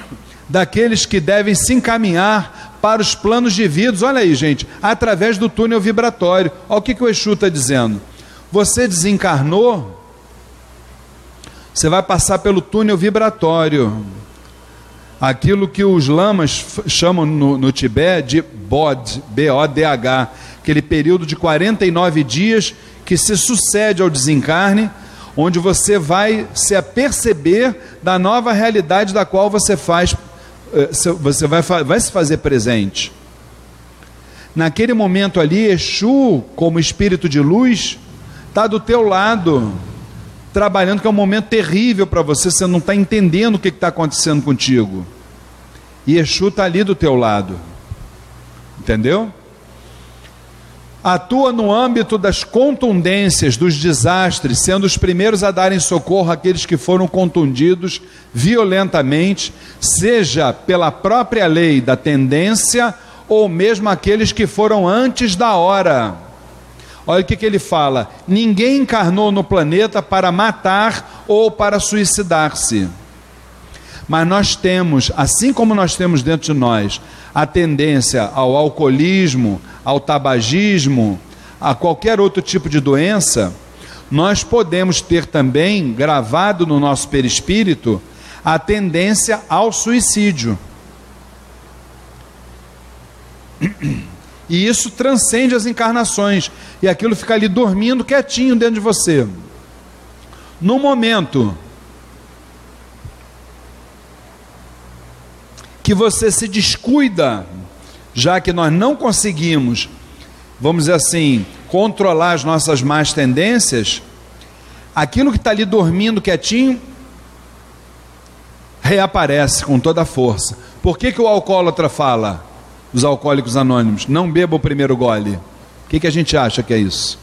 daqueles que devem se encaminhar para os planos de vida. Olha aí, gente, através do túnel vibratório. Olha o que, que o Exu está dizendo. Você desencarnou, você vai passar pelo túnel vibratório. Aquilo que os lamas chamam no, no Tibete de BOD, B-O-D-H, aquele período de 49 dias que se sucede ao desencarne, onde você vai se aperceber da nova realidade da qual você faz, eh, você vai, vai se fazer presente. Naquele momento ali, Exu, como espírito de luz, está do teu lado, trabalhando, que é um momento terrível para você, você não está entendendo o que está acontecendo contigo. E Exu está ali do teu lado. Entendeu? Atua no âmbito das contundências, dos desastres, sendo os primeiros a darem socorro àqueles que foram contundidos violentamente, seja pela própria lei da tendência ou mesmo aqueles que foram antes da hora. Olha o que, que ele fala: ninguém encarnou no planeta para matar ou para suicidar-se. Mas nós temos, assim como nós temos dentro de nós, a tendência ao alcoolismo, ao tabagismo, a qualquer outro tipo de doença, nós podemos ter também gravado no nosso perispírito a tendência ao suicídio. E isso transcende as encarnações, e aquilo fica ali dormindo quietinho dentro de você. No momento que você se descuida, já que nós não conseguimos, vamos dizer assim, controlar as nossas más tendências, aquilo que está ali dormindo quietinho reaparece com toda a força. Por que, que o alcoólatra fala, os alcoólicos anônimos, não beba o primeiro gole? O que, que a gente acha que é isso?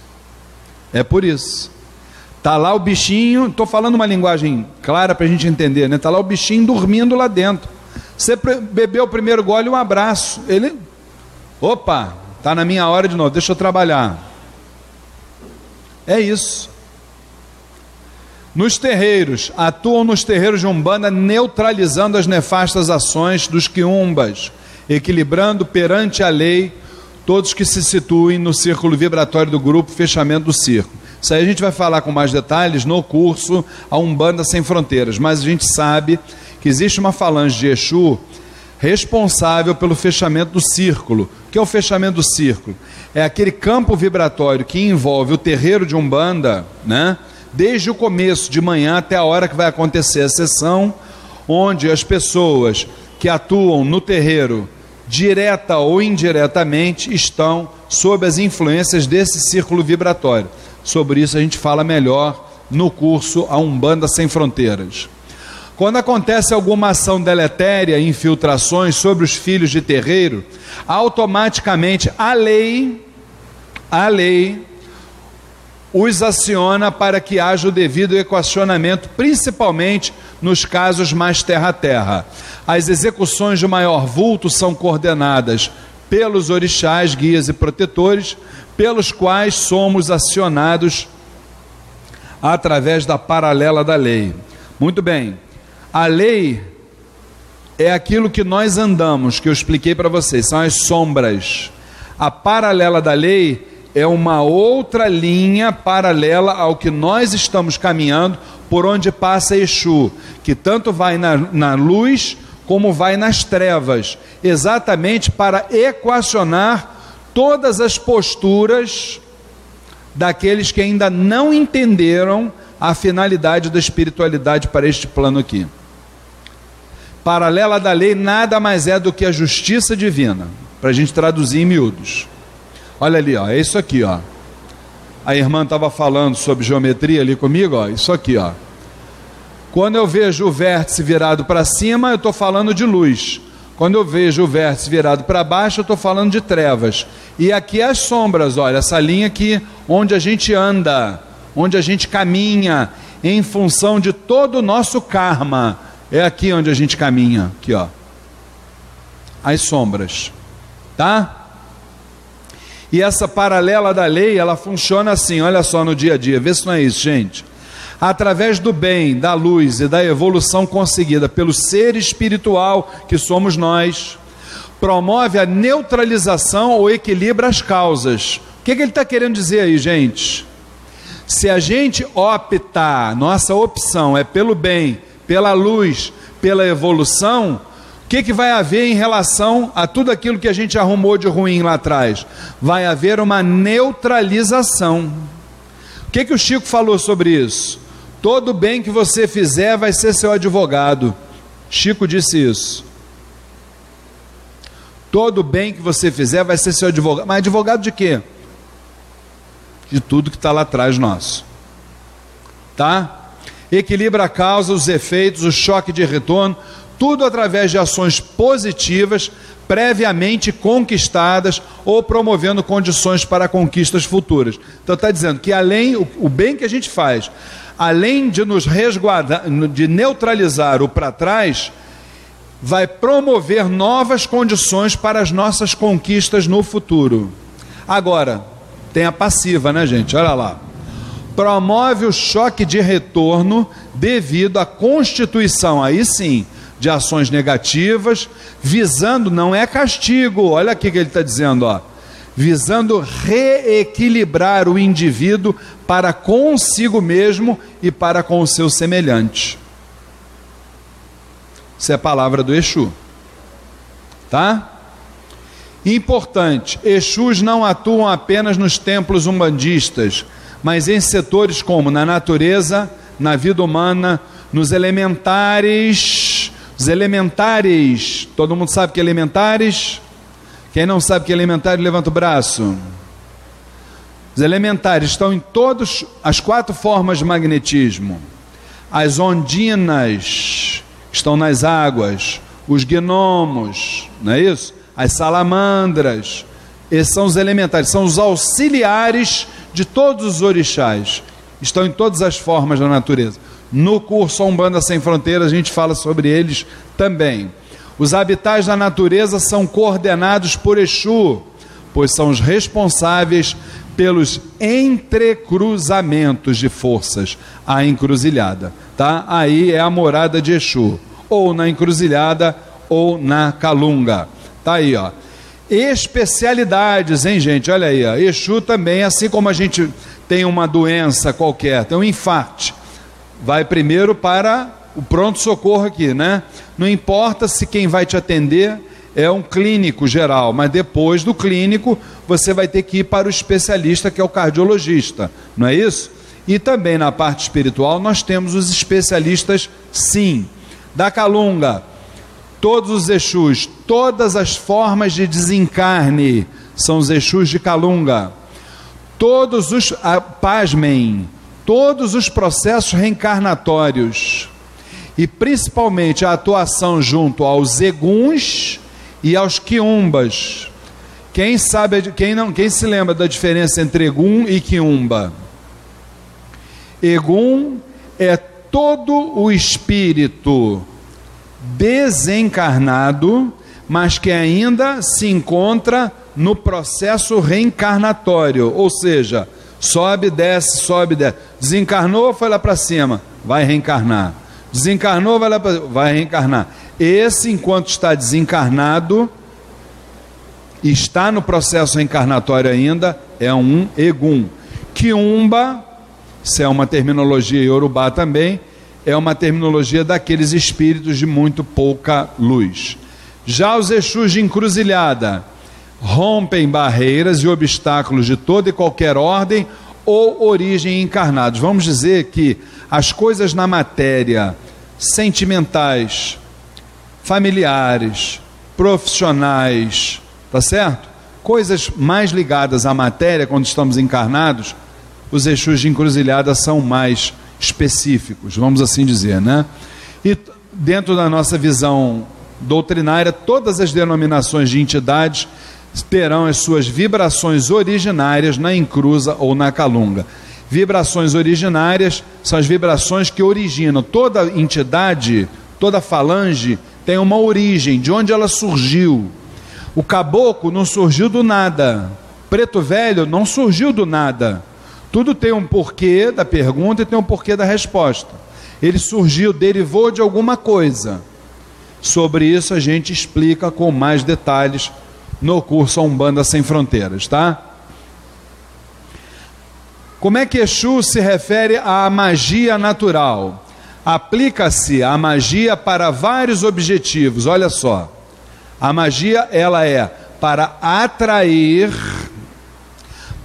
É por isso. Tá lá o bichinho, estou falando uma linguagem clara para a gente entender, né? Tá lá o bichinho dormindo lá dentro. Você bebeu o primeiro gole, um abraço. Ele, opa, está na minha hora de novo, deixa eu trabalhar. É isso. Nos terreiros, atuam nos terreiros de Umbanda neutralizando as nefastas ações dos quiumbas, equilibrando perante a lei todos que se situem no círculo vibratório do grupo, fechamento do círculo. Isso aí a gente vai falar com mais detalhes no curso A Umbanda Sem Fronteiras, mas a gente sabe que existe uma falange de Exu responsável pelo fechamento do círculo. O que é o fechamento do círculo? É aquele campo vibratório que envolve o terreiro de Umbanda, né? desde o começo de manhã até a hora que vai acontecer a sessão, onde as pessoas que atuam no terreiro, direta ou indiretamente, estão sob as influências desse círculo vibratório. Sobre isso a gente fala melhor no curso A Umbanda Sem Fronteiras. Quando acontece alguma ação deletéria, infiltrações sobre os filhos de terreiro, automaticamente a lei, a lei os aciona para que haja o devido equacionamento, principalmente nos casos mais terra a terra. As execuções de maior vulto são coordenadas pelos orixás, guias e protetores, pelos quais somos acionados através da paralela da lei. Muito bem. A lei é aquilo que nós andamos, que eu expliquei para vocês, são as sombras. A paralela da lei é uma outra linha paralela ao que nós estamos caminhando, por onde passa Exu, que tanto vai na, na luz como vai nas trevas, exatamente para equacionar todas as posturas daqueles que ainda não entenderam a finalidade da espiritualidade para este plano aqui paralela da lei nada mais é do que a justiça divina, para a gente traduzir em miúdos. Olha ali, ó, é isso aqui, ó. A irmã estava falando sobre geometria ali comigo, ó, isso aqui, ó. Quando eu vejo o vértice virado para cima, eu estou falando de luz. Quando eu vejo o vértice virado para baixo, eu estou falando de trevas. E aqui as sombras, olha, essa linha aqui, onde a gente anda, onde a gente caminha, em função de todo o nosso karma é aqui onde a gente caminha, aqui ó. As sombras, tá? E essa paralela da lei, ela funciona assim, olha só no dia a dia, vê se não é isso, gente. Através do bem, da luz e da evolução conseguida pelo ser espiritual que somos nós, promove a neutralização ou equilibra as causas. O que, que ele está querendo dizer aí, gente? Se a gente optar, nossa opção é pelo bem pela luz, pela evolução, que, que vai haver em relação a tudo aquilo que a gente arrumou de ruim lá atrás? Vai haver uma neutralização. O que, que o Chico falou sobre isso? Todo bem que você fizer vai ser seu advogado. Chico disse isso. Todo bem que você fizer vai ser seu advogado. Mas advogado de quê? De tudo que está lá atrás nosso. Tá? Equilibra a causa, os efeitos, o choque de retorno, tudo através de ações positivas, previamente conquistadas ou promovendo condições para conquistas futuras. Então está dizendo que além o, o bem que a gente faz, além de nos resguardar, de neutralizar o para trás, vai promover novas condições para as nossas conquistas no futuro. Agora, tem a passiva, né, gente? Olha lá. Promove o choque de retorno devido à constituição, aí sim, de ações negativas, visando, não é castigo, olha aqui que ele está dizendo, ó, visando reequilibrar o indivíduo para consigo mesmo e para com o seu semelhante. Isso é a palavra do Exu. Tá? Importante, Exus não atuam apenas nos templos umbandistas, mas em setores como na natureza, na vida humana, nos elementares. Os elementares, todo mundo sabe que elementares? Quem não sabe que elementares, levanta o braço. Os elementares estão em todas as quatro formas de magnetismo. As ondinas estão nas águas, os gnomos, não é isso? As salamandras, esses são os elementares, são os auxiliares de todos os orixás. Estão em todas as formas da natureza. No curso Umbanda Sem Fronteiras a gente fala sobre eles também. Os habitats da natureza são coordenados por Exu, pois são os responsáveis pelos entrecruzamentos de forças, a encruzilhada, tá? Aí é a morada de Exu, ou na encruzilhada ou na calunga. Tá aí, ó. Especialidades, hein, gente? Olha aí, ó. Exu também, assim como a gente tem uma doença qualquer, tem um infarte, vai primeiro para o pronto socorro aqui, né? Não importa se quem vai te atender é um clínico geral, mas depois do clínico você vai ter que ir para o especialista que é o cardiologista, não é isso? E também na parte espiritual nós temos os especialistas, sim, da calunga, todos os Exus, todas as formas de desencarne são os Exus de calunga, todos os, ah, pasmem, todos os processos reencarnatórios e principalmente a atuação junto aos eguns e aos quiumbas. Quem sabe, quem não, quem se lembra da diferença entre egum e quiumba? Egum é todo o espírito desencarnado, mas que ainda se encontra no processo reencarnatório, ou seja, sobe, desce, sobe, desce. Desencarnou, foi lá para cima, vai reencarnar. Desencarnou, vai lá para vai reencarnar. Esse, enquanto está desencarnado, está no processo reencarnatório ainda, é um egum. Kiumba, isso é uma terminologia iorubá também, é uma terminologia daqueles espíritos de muito pouca luz. Já os Exus de encruzilhada rompem barreiras e obstáculos de toda e qualquer ordem ou origem encarnados. Vamos dizer que as coisas na matéria sentimentais, familiares, profissionais, tá certo? Coisas mais ligadas à matéria quando estamos encarnados, os Exus de encruzilhada são mais específicos, vamos assim dizer, né? E dentro da nossa visão doutrinária, todas as denominações de entidades terão as suas vibrações originárias na encruza ou na calunga. Vibrações originárias são as vibrações que originam toda entidade, toda falange tem uma origem, de onde ela surgiu. O caboclo não surgiu do nada. Preto velho não surgiu do nada. Tudo tem um porquê da pergunta e tem um porquê da resposta. Ele surgiu, derivou de alguma coisa. Sobre isso a gente explica com mais detalhes no curso Umbanda Sem Fronteiras, tá? Como é que Exu se refere à magia natural? aplica-se a magia para vários objetivos. Olha só. A magia ela é para atrair,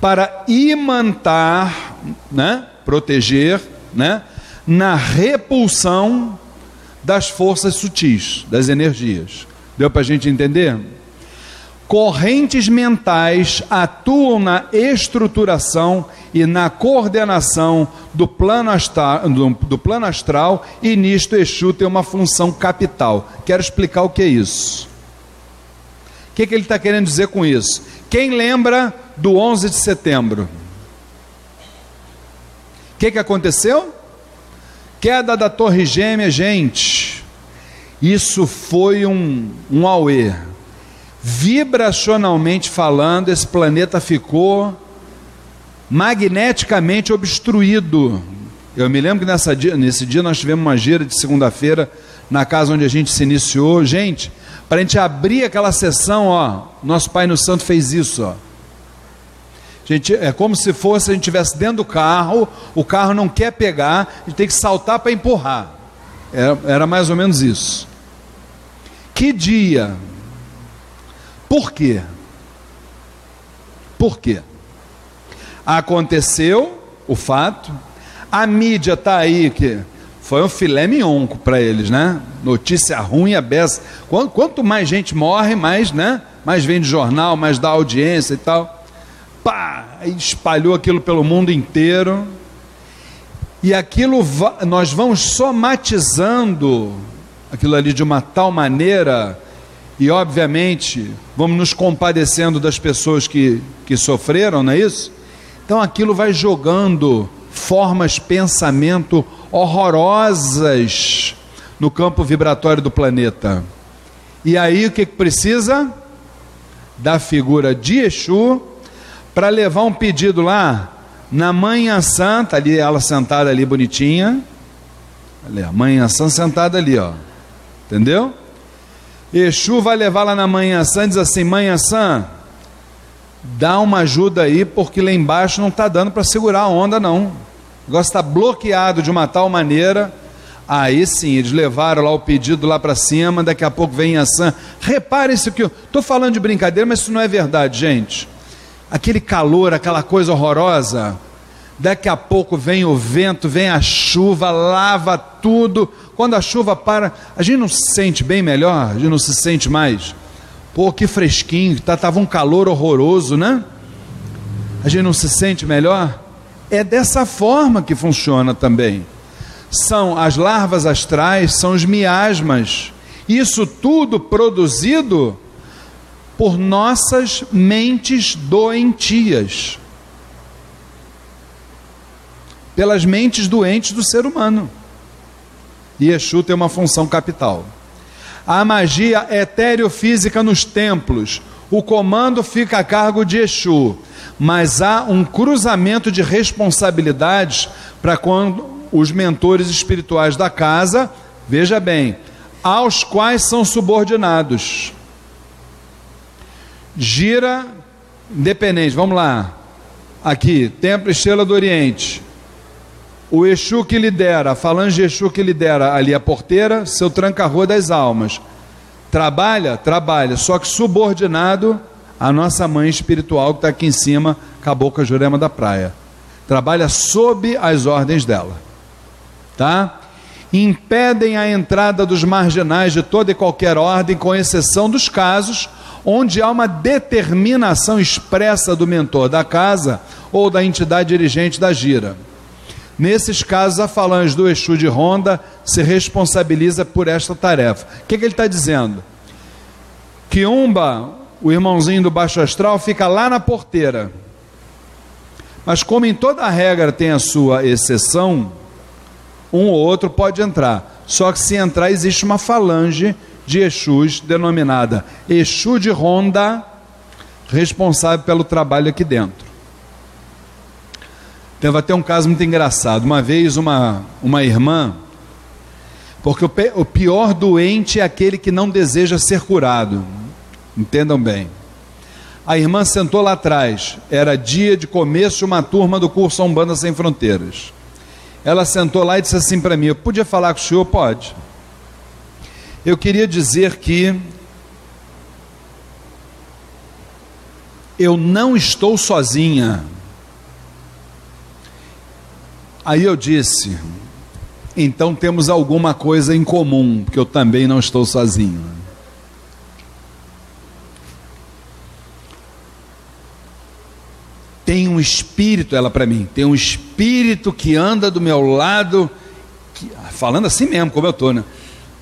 para imantar, né? proteger, né? na repulsão das forças sutis, das energias. Deu para a gente entender? Correntes mentais atuam na estruturação e na coordenação do plano, astral, do, do plano astral, e nisto Exu tem uma função capital. Quero explicar o que é isso. O que, que ele está querendo dizer com isso? Quem lembra do 11 de setembro? O que, que aconteceu? Queda da Torre Gêmea, gente. Isso foi um, um auê. Vibracionalmente falando, esse planeta ficou magneticamente obstruído. Eu me lembro que nessa dia, nesse dia nós tivemos uma gira de segunda-feira na casa onde a gente se iniciou. Gente, para a gente abrir aquela sessão, ó, nosso Pai no Santo fez isso, ó. Gente, é como se fosse a gente estivesse dentro do carro, o carro não quer pegar, a gente tem que saltar para empurrar. Era, era mais ou menos isso. Que dia? Por quê? Por quê? Aconteceu o fato, a mídia está aí que foi um filé mignon para eles, né? Notícia ruim, a beça. Quanto, mais gente morre, mais, né? Mais vem de jornal, mais dá audiência e tal. Pá! Espalhou aquilo pelo mundo inteiro. E aquilo nós vamos somatizando aquilo ali de uma tal maneira e obviamente vamos nos compadecendo das pessoas que, que sofreram, não é isso? Então aquilo vai jogando formas pensamento horrorosas no campo vibratório do planeta. E aí o que precisa? Da figura de Exu para levar um pedido lá na Manhã Santa, ali ela sentada ali bonitinha. Ali, a Manhã Santa sentada ali, ó. Entendeu? Exu vai levar lá na Manhã Santa e diz assim: Manhã Santa, dá uma ajuda aí, porque lá embaixo não está dando para segurar a onda, não negócio está bloqueado de uma tal maneira. Aí sim, eles levaram lá o pedido lá para cima, daqui a pouco vem a Sam. Repare isso que eu estou falando de brincadeira, mas isso não é verdade, gente. Aquele calor, aquela coisa horrorosa, daqui a pouco vem o vento, vem a chuva, lava tudo. Quando a chuva para, a gente não se sente bem melhor, a gente não se sente mais. Pô, que fresquinho, tá, tava um calor horroroso, né? A gente não se sente melhor? É dessa forma que funciona também. São as larvas astrais, são os miasmas. Isso tudo produzido por nossas mentes doentias. Pelas mentes doentes do ser humano. E Exu tem uma função capital. A magia etéreo-física nos templos, o comando fica a cargo de Exu mas há um cruzamento de responsabilidades para quando os mentores espirituais da casa, veja bem, aos quais são subordinados. Gira independente, vamos lá. Aqui, Templo Estrela do Oriente. O Exu que lidera, a falange Exu que lidera ali a porteira, seu tranca-rua das almas. Trabalha? Trabalha, só que subordinado a nossa mãe espiritual que está aqui em cima, Cabocla Jurema da Praia. Trabalha sob as ordens dela. Tá? Impedem a entrada dos marginais de toda e qualquer ordem, com exceção dos casos onde há uma determinação expressa do mentor da casa ou da entidade dirigente da gira. Nesses casos, a falange do Exu de Ronda se responsabiliza por esta tarefa. O que, que ele está dizendo? Quiumba, o irmãozinho do baixo astral fica lá na porteira. Mas como em toda regra tem a sua exceção, um ou outro pode entrar. Só que se entrar existe uma falange de Exus denominada Exu de Ronda, responsável pelo trabalho aqui dentro. Teve até um caso muito engraçado. Uma vez uma, uma irmã, porque o, o pior doente é aquele que não deseja ser curado. Entendam bem. A irmã sentou lá atrás, era dia de começo de uma turma do curso Umbanda Sem Fronteiras. Ela sentou lá e disse assim para mim: Eu podia falar com o senhor? Pode. Eu queria dizer que eu não estou sozinha. Aí eu disse: então temos alguma coisa em comum, porque eu também não estou sozinho. Tem um espírito, ela para mim, tem um espírito que anda do meu lado, que, falando assim mesmo, como eu estou, né?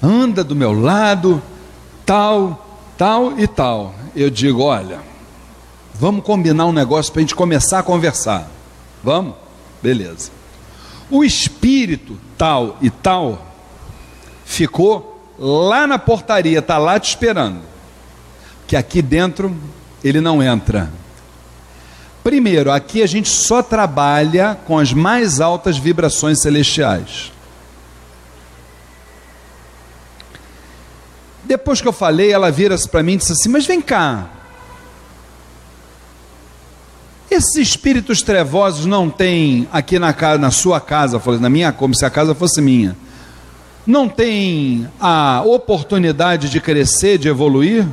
Anda do meu lado, tal, tal e tal. Eu digo: olha, vamos combinar um negócio para a gente começar a conversar. Vamos? Beleza. O espírito tal e tal ficou lá na portaria, está lá te esperando. Que aqui dentro ele não entra. Primeiro, aqui a gente só trabalha com as mais altas vibrações celestiais. Depois que eu falei, ela vira-se para mim e disse assim: Mas vem cá, esses espíritos trevosos não têm aqui na, casa, na sua casa, na minha, como se a casa fosse minha, não tem a oportunidade de crescer, de evoluir?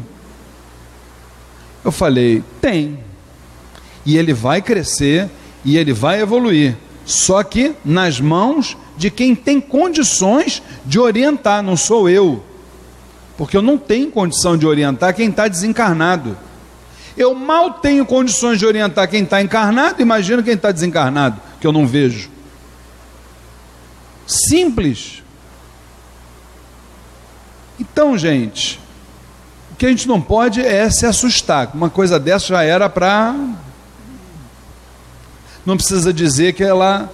Eu falei, tem. E ele vai crescer e ele vai evoluir. Só que nas mãos de quem tem condições de orientar, não sou eu. Porque eu não tenho condição de orientar quem está desencarnado. Eu mal tenho condições de orientar quem está encarnado, imagina quem está desencarnado, que eu não vejo. Simples. Então, gente, o que a gente não pode é se assustar. Uma coisa dessa já era para. Não precisa dizer que ela.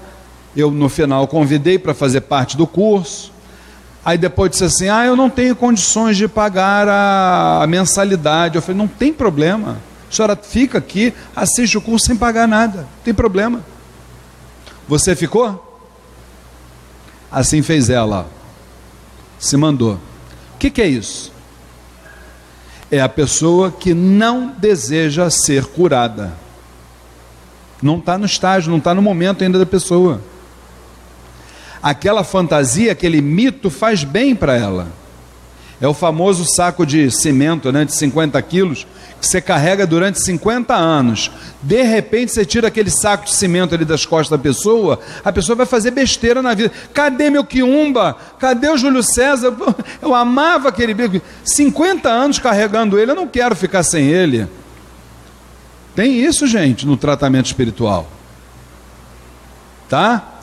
Eu, no final, convidei para fazer parte do curso. Aí depois disse assim: Ah, eu não tenho condições de pagar a, mensalidade. Eu falei: Não tem problema. Senhora fica aqui, assiste o curso sem pagar nada, não tem problema. Você ficou? Assim fez ela, se mandou. O que, que é isso? É a pessoa que não deseja ser curada. Não está no estágio, não está no momento ainda da pessoa. Aquela fantasia, aquele mito faz bem para ela. É o famoso saco de cimento, né, de 50 quilos, você carrega durante 50 anos. De repente você tira aquele saco de cimento ali das costas da pessoa, a pessoa vai fazer besteira na vida. Cadê meu quiumba? Cadê o Júlio César? Eu amava aquele bico. 50 anos carregando ele, eu não quero ficar sem ele. Tem isso, gente, no tratamento espiritual. Tá?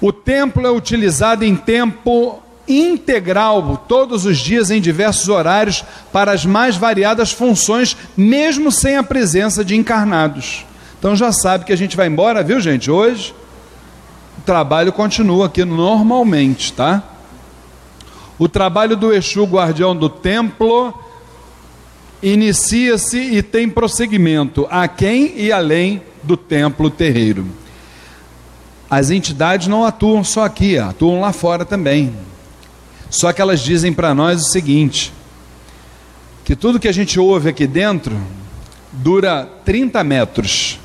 O templo é utilizado em tempo integral todos os dias em diversos horários para as mais variadas funções, mesmo sem a presença de encarnados. Então já sabe que a gente vai embora, viu, gente? Hoje o trabalho continua aqui normalmente, tá? O trabalho do Exu, guardião do templo, inicia-se e tem prosseguimento aquém e além do templo terreiro. As entidades não atuam só aqui, atuam lá fora também. Só que elas dizem para nós o seguinte: que tudo que a gente ouve aqui dentro dura 30 metros.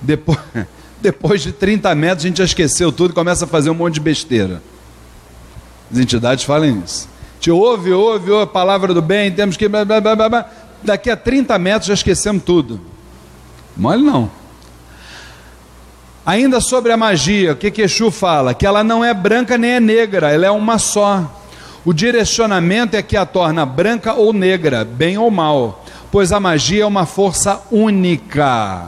Depois, depois de 30 metros a gente já esqueceu tudo e começa a fazer um monte de besteira. As entidades falam isso. Te ouve, ouve, ouve a palavra do bem, temos que. Blá, blá, blá, blá. Daqui a 30 metros já esquecemos tudo. Mole não. Ainda sobre a magia, o que Exu fala? Que ela não é branca nem é negra, ela é uma só. O direcionamento é que a torna branca ou negra, bem ou mal, pois a magia é uma força única.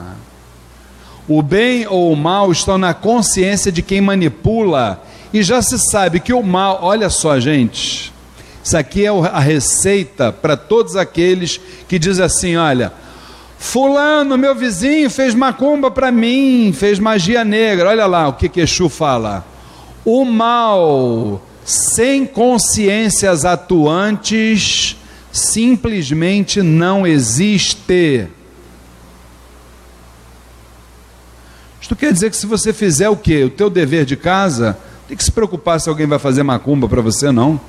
O bem ou o mal estão na consciência de quem manipula, e já se sabe que o mal, olha só, gente, isso aqui é a receita para todos aqueles que dizem assim: olha, Fulano, meu vizinho, fez macumba para mim, fez magia negra. Olha lá o que Exu fala. O mal, sem consciências atuantes, simplesmente não existe. Isto quer dizer que se você fizer o quê? O teu dever de casa, tem que se preocupar se alguém vai fazer macumba para você, não.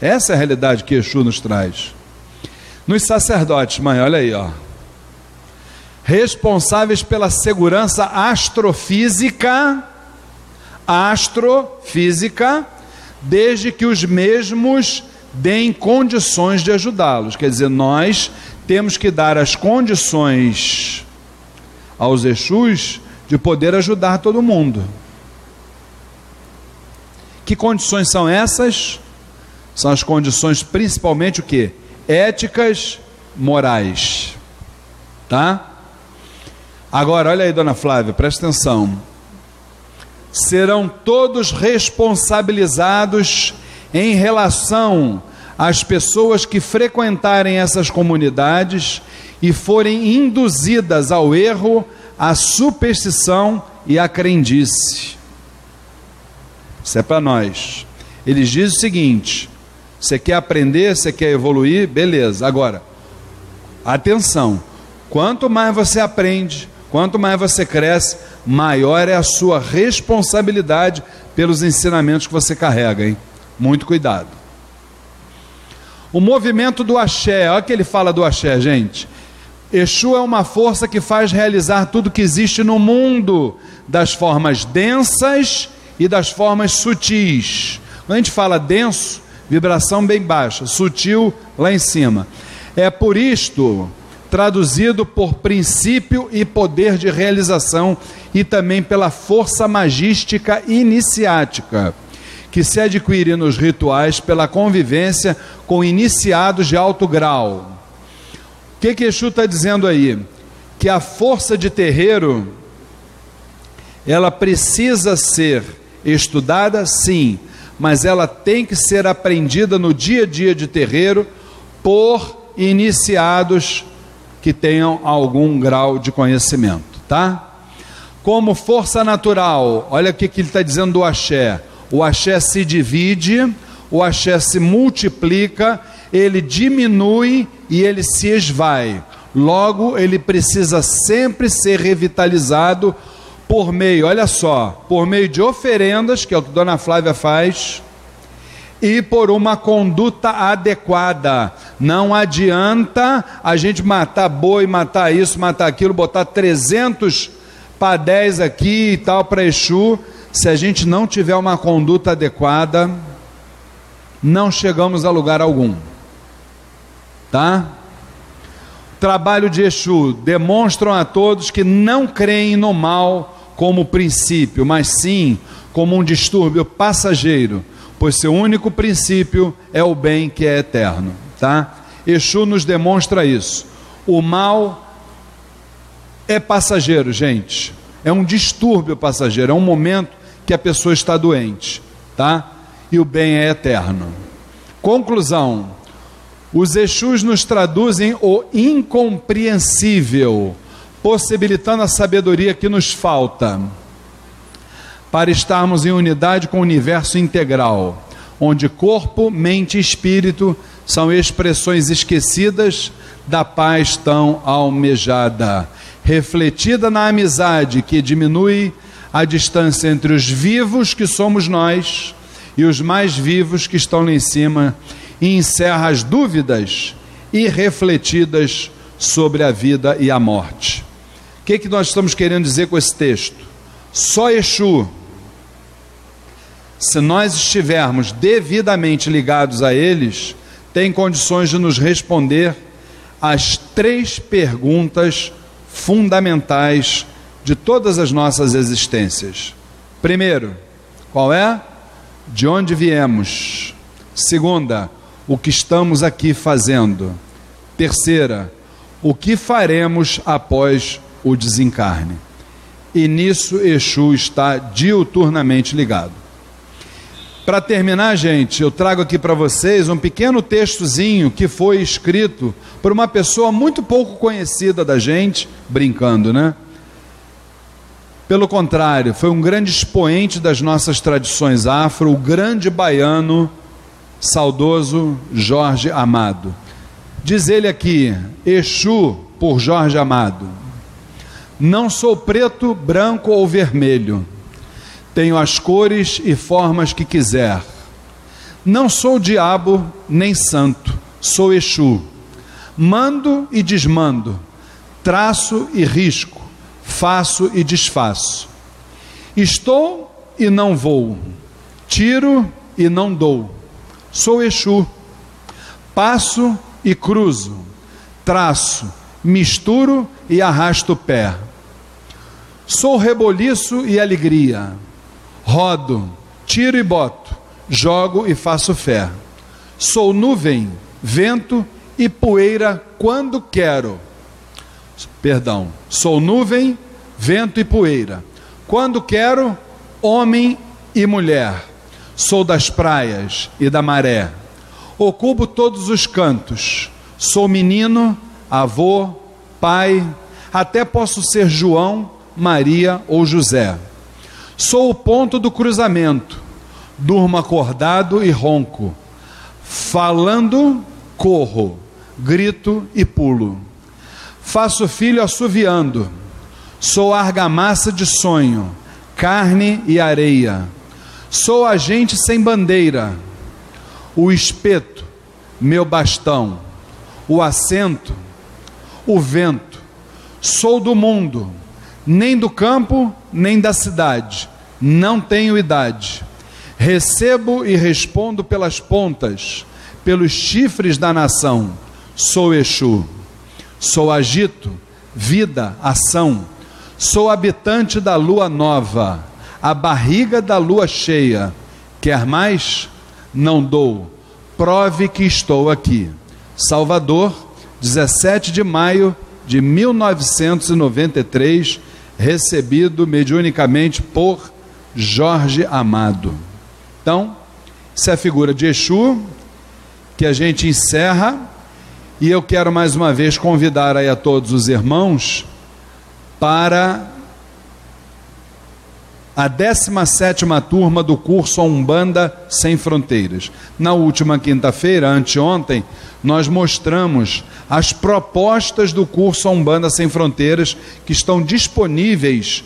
Essa é a realidade que Exu nos traz. Nos sacerdotes, mãe, olha aí, ó. Responsáveis pela segurança astrofísica, astrofísica, desde que os mesmos deem condições de ajudá-los. Quer dizer, nós temos que dar as condições aos Exus de poder ajudar todo mundo. Que condições são essas? São as condições principalmente o que? Éticas, morais. Tá? Agora, olha aí, dona Flávia, presta atenção. Serão todos responsabilizados em relação às pessoas que frequentarem essas comunidades e forem induzidas ao erro, à superstição e à crendice. Isso é para nós. Eles dizem o seguinte: você quer aprender, você quer evoluir, beleza. Agora, atenção: quanto mais você aprende, quanto mais você cresce, maior é a sua responsabilidade pelos ensinamentos que você carrega, hein? Muito cuidado. O movimento do axé, olha que ele fala do axé, gente. Exu é uma força que faz realizar tudo que existe no mundo, das formas densas e das formas sutis. Quando a gente fala denso, vibração bem baixa, sutil lá em cima. É por isto, traduzido por princípio e poder de realização e também pela força magística iniciática, que se adquire nos rituais pela convivência com iniciados de alto grau o que que Exu está dizendo aí? Que a força de terreiro, ela precisa ser estudada, sim, mas ela tem que ser aprendida no dia a dia de terreiro por iniciados que tenham algum grau de conhecimento, tá? Como força natural, olha o que, ele está dizendo do axé. O axé se divide, o axé se multiplica ele diminui e ele se esvai. Logo, ele precisa sempre ser revitalizado por meio, olha só, por meio de oferendas, que é o que Dona Flávia faz, e por uma conduta adequada. Não adianta a gente matar boi, matar isso, matar aquilo, botar 300 padés aqui e tal para Exu, se a gente não tiver uma conduta adequada, não chegamos a lugar algum tá? Trabalho de Exu demonstram a todos que não creem no mal como princípio, mas sim como um distúrbio passageiro, pois seu único princípio é o bem que é eterno, tá? Exu nos demonstra isso. O mal é passageiro, gente. É um distúrbio passageiro, é um momento que a pessoa está doente, tá? E o bem é eterno. Conclusão: os Exus nos traduzem o incompreensível, possibilitando a sabedoria que nos falta para estarmos em unidade com o universo integral, onde corpo, mente e espírito são expressões esquecidas da paz tão almejada, refletida na amizade que diminui a distância entre os vivos que somos nós e os mais vivos que estão lá em cima e encerra as dúvidas irrefletidas sobre a vida e a morte. Que, que nós estamos querendo dizer com esse texto? Só Exu, se nós estivermos devidamente ligados a eles, tem condições de nos responder as três perguntas fundamentais de todas as nossas existências. Primeiro, qual é? De onde viemos? Segunda, o que estamos aqui fazendo. Terceira, o que faremos após o desencarne. E nisso Exu está diuturnamente ligado. Para terminar, gente, eu trago aqui para vocês um pequeno textozinho que foi escrito por uma pessoa muito pouco conhecida da gente, brincando, né? Pelo contrário, foi um grande expoente das nossas tradições afro, o grande baiano saudoso Jorge Amado. Diz ele aqui, Exu por Jorge Amado. Não sou preto, branco ou vermelho. Tenho as cores e formas que quiser. Não sou diabo nem santo, sou Exu. Mando e desmando, traço e risco, faço e desfaço. Estou e não vou, tiro e não dou Sou Exu. Passo e cruzo, traço, misturo e arrasto o pé. Sou reboliço e alegria. Rodo, tiro e boto, jogo e faço fé. Sou nuvem, vento e poeira quando quero. Perdão, sou nuvem, vento e poeira. Quando quero, homem e mulher. Sou das praias e da maré. Ocupo todos os cantos. Sou menino, avô, pai, até posso ser João, Maria ou José. Sou o ponto do cruzamento. Durmo acordado e ronco. Falando, corro, grito e pulo. Faço filho assoviando. Sou argamassa de sonho, carne e areia. Sou agente sem bandeira. O espeto, meu bastão. O assento, o vento. Sou do mundo, nem do campo, nem da cidade. Não tenho idade. Recebo e respondo pelas pontas, pelos chifres da nação. Sou Exu. Sou agito, vida, ação. Sou habitante da lua nova, a barriga da lua cheia. Quer mais? Não dou. Prove que estou aqui. Salvador, 17 de maio de 1993, recebido mediunicamente por Jorge Amado. Então, essa é a figura de Exu que a gente encerra e eu quero mais uma vez convidar aí a todos os irmãos para a 17 turma do curso Umbanda Sem Fronteiras. Na última quinta-feira, anteontem, nós mostramos as propostas do curso Umbanda Sem Fronteiras que estão disponíveis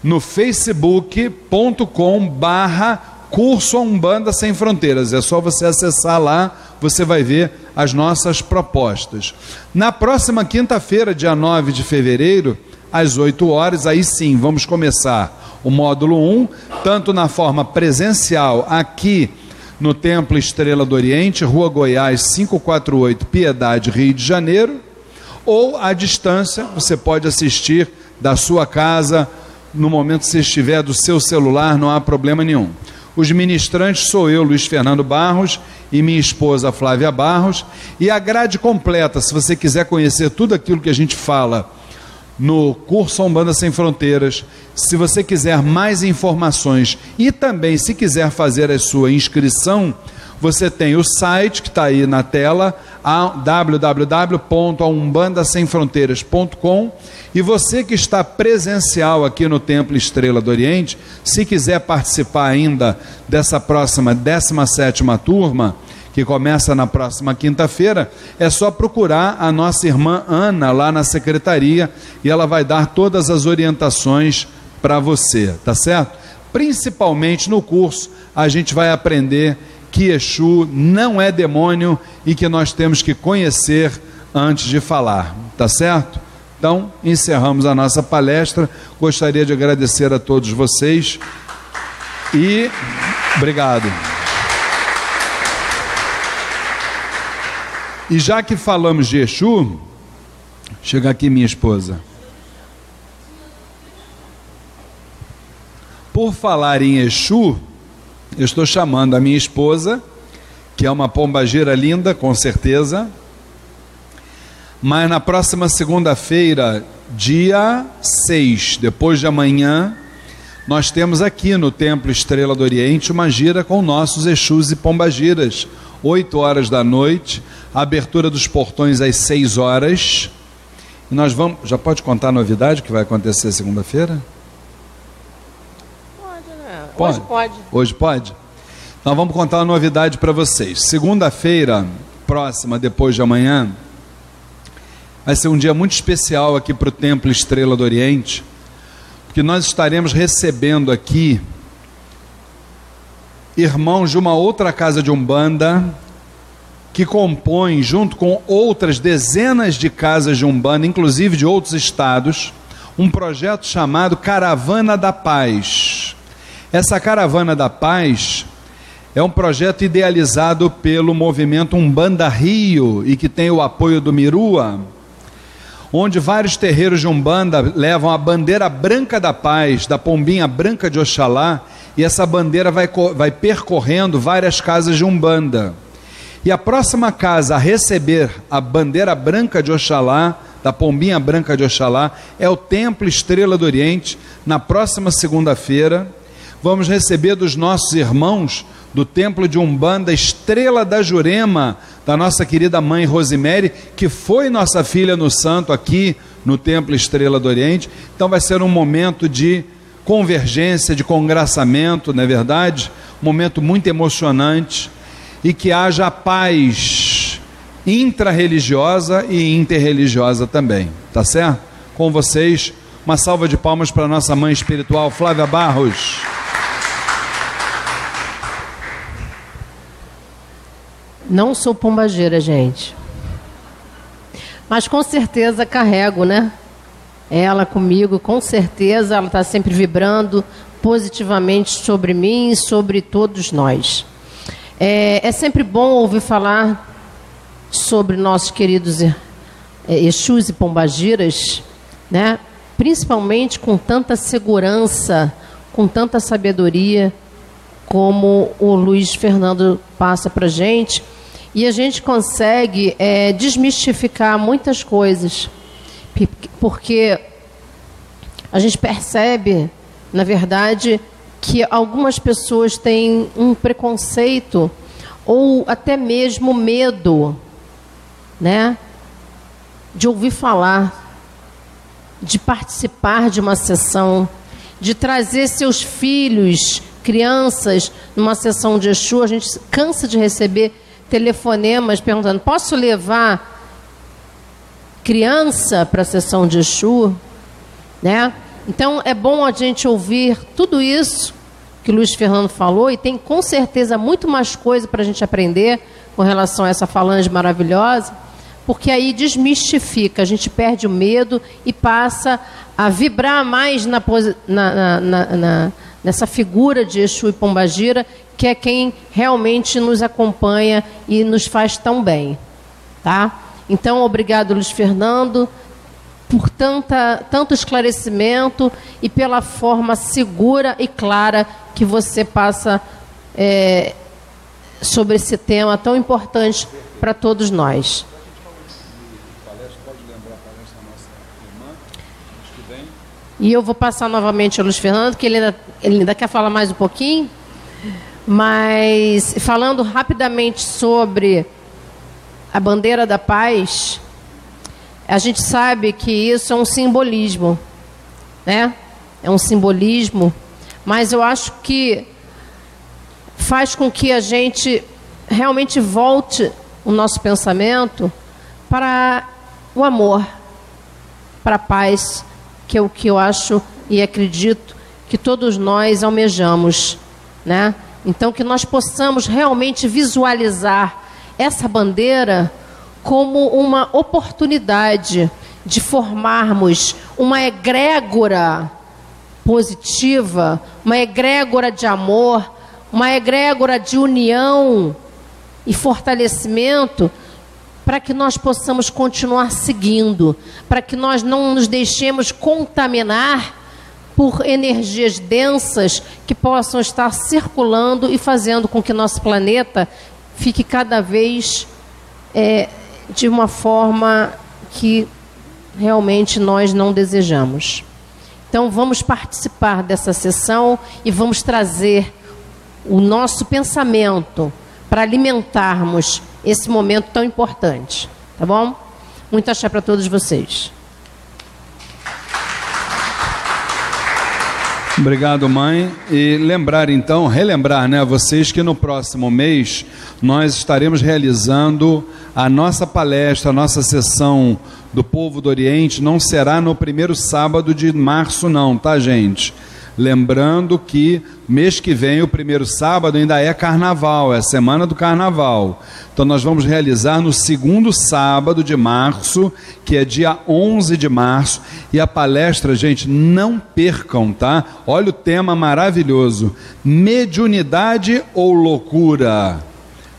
no facebook.com barra curso Umbanda Sem Fronteiras. É só você acessar lá, você vai ver as nossas propostas. Na próxima quinta-feira, dia 9 de fevereiro, às 8 horas, aí sim, vamos começar o módulo 1, tanto na forma presencial aqui no Templo Estrela do Oriente, Rua Goiás 548, Piedade, Rio de Janeiro, ou à distância, você pode assistir da sua casa, no momento que você estiver do seu celular, não há problema nenhum. Os ministrantes sou eu, Luiz Fernando Barros, e minha esposa Flávia Barros, e a grade completa, se você quiser conhecer tudo aquilo que a gente fala no curso Umbanda Sem Fronteiras. Se você quiser mais informações e também se quiser fazer a sua inscrição, você tem o site que está aí na tela, www.umbandasemfronteiras.com e você que está presencial aqui no Templo Estrela do Oriente, se quiser participar ainda dessa próxima 17 turma, que começa na próxima quinta-feira, é só procurar a nossa irmã Ana lá na secretaria e ela vai dar todas as orientações para você, tá certo? Principalmente no curso, a gente vai aprender que Exu não é demônio e que nós temos que conhecer antes de falar, tá certo? Então, encerramos a nossa palestra. Gostaria de agradecer a todos vocês e obrigado. E já que falamos de Exu, chega aqui minha esposa. Por falar em Exu, eu estou chamando a minha esposa, que é uma pombagira linda, com certeza. Mas na próxima segunda-feira, dia 6, depois de amanhã, nós temos aqui no Templo Estrela do Oriente uma gira com nossos Exus e Pombagiras, 8 horas da noite, abertura dos portões às 6 horas. E nós vamos. Já pode contar a novidade que vai acontecer segunda-feira? Pode, né? Pode? Hoje pode. Hoje pode? Nós vamos contar uma novidade para vocês. Segunda-feira, próxima, depois de amanhã, vai ser um dia muito especial aqui para o Templo Estrela do Oriente, porque nós estaremos recebendo aqui irmãos de uma outra casa de Umbanda, que compõe, junto com outras dezenas de casas de Umbanda, inclusive de outros estados, um projeto chamado Caravana da Paz. Essa Caravana da Paz é um projeto idealizado pelo movimento Umbanda Rio e que tem o apoio do Mirua, onde vários terreiros de Umbanda levam a bandeira branca da paz, da pombinha branca de Oxalá, e essa bandeira vai, vai percorrendo várias casas de Umbanda. E a próxima casa a receber a bandeira branca de Oxalá, da pombinha branca de Oxalá, é o Templo Estrela do Oriente, na próxima segunda-feira. Vamos receber dos nossos irmãos do Templo de Umbanda Estrela da Jurema, da nossa querida mãe Rosemary, que foi nossa filha no santo aqui no Templo Estrela do Oriente. Então vai ser um momento de convergência, de congraçamento, não é verdade? Um momento muito emocionante e que haja paz intrarreligiosa e interreligiosa também, tá certo? Com vocês, uma salva de palmas para nossa mãe espiritual Flávia Barros. Não sou pombageira, gente. Mas com certeza carrego, né? Ela comigo, com certeza, ela está sempre vibrando positivamente sobre mim e sobre todos nós. É, é sempre bom ouvir falar sobre nossos queridos é, Exus e Pombagiras, né? principalmente com tanta segurança, com tanta sabedoria, como o Luiz Fernando passa para gente e a gente consegue é, desmistificar muitas coisas, porque a gente percebe, na verdade, que algumas pessoas têm um preconceito ou até mesmo medo, né, de ouvir falar, de participar de uma sessão, de trazer seus filhos, crianças, numa sessão de Exu. A gente cansa de receber telefonemas perguntando: posso levar criança para a sessão de Exu? Né? Então é bom a gente ouvir tudo isso que o Luiz Fernando falou e tem com certeza muito mais coisa para a gente aprender com relação a essa falange maravilhosa, porque aí desmistifica, a gente perde o medo e passa a vibrar mais na, na, na, na nessa figura de Exu e Pombagira, que é quem realmente nos acompanha e nos faz tão bem. Tá? Então, obrigado, Luiz Fernando, por tanta, tanto esclarecimento e pela forma segura e clara que você passa é, sobre esse tema tão importante para todos nós. E eu vou passar novamente ao Luiz Fernando, que ele ainda, ele ainda quer falar mais um pouquinho. Mas falando rapidamente sobre a bandeira da paz, a gente sabe que isso é um simbolismo, né? É um simbolismo, mas eu acho que faz com que a gente realmente volte o nosso pensamento para o amor, para a paz, que é o que eu acho e acredito que todos nós almejamos, né? Então que nós possamos realmente visualizar essa bandeira como uma oportunidade de formarmos uma egrégora positiva, uma egrégora de amor, uma egrégora de união e fortalecimento para que nós possamos continuar seguindo, para que nós não nos deixemos contaminar por energias densas que possam estar circulando e fazendo com que nosso planeta fique cada vez é, de uma forma que realmente nós não desejamos. Então vamos participar dessa sessão e vamos trazer o nosso pensamento para alimentarmos esse momento tão importante. Tá bom? Muito axé para todos vocês. Obrigado, mãe. E lembrar então, relembrar, né, a vocês que no próximo mês nós estaremos realizando a nossa palestra, a nossa sessão do povo do Oriente não será no primeiro sábado de março não, tá, gente? Lembrando que mês que vem, o primeiro sábado, ainda é carnaval, é a semana do carnaval. Então, nós vamos realizar no segundo sábado de março, que é dia 11 de março. E a palestra, gente, não percam, tá? Olha o tema maravilhoso: mediunidade ou loucura?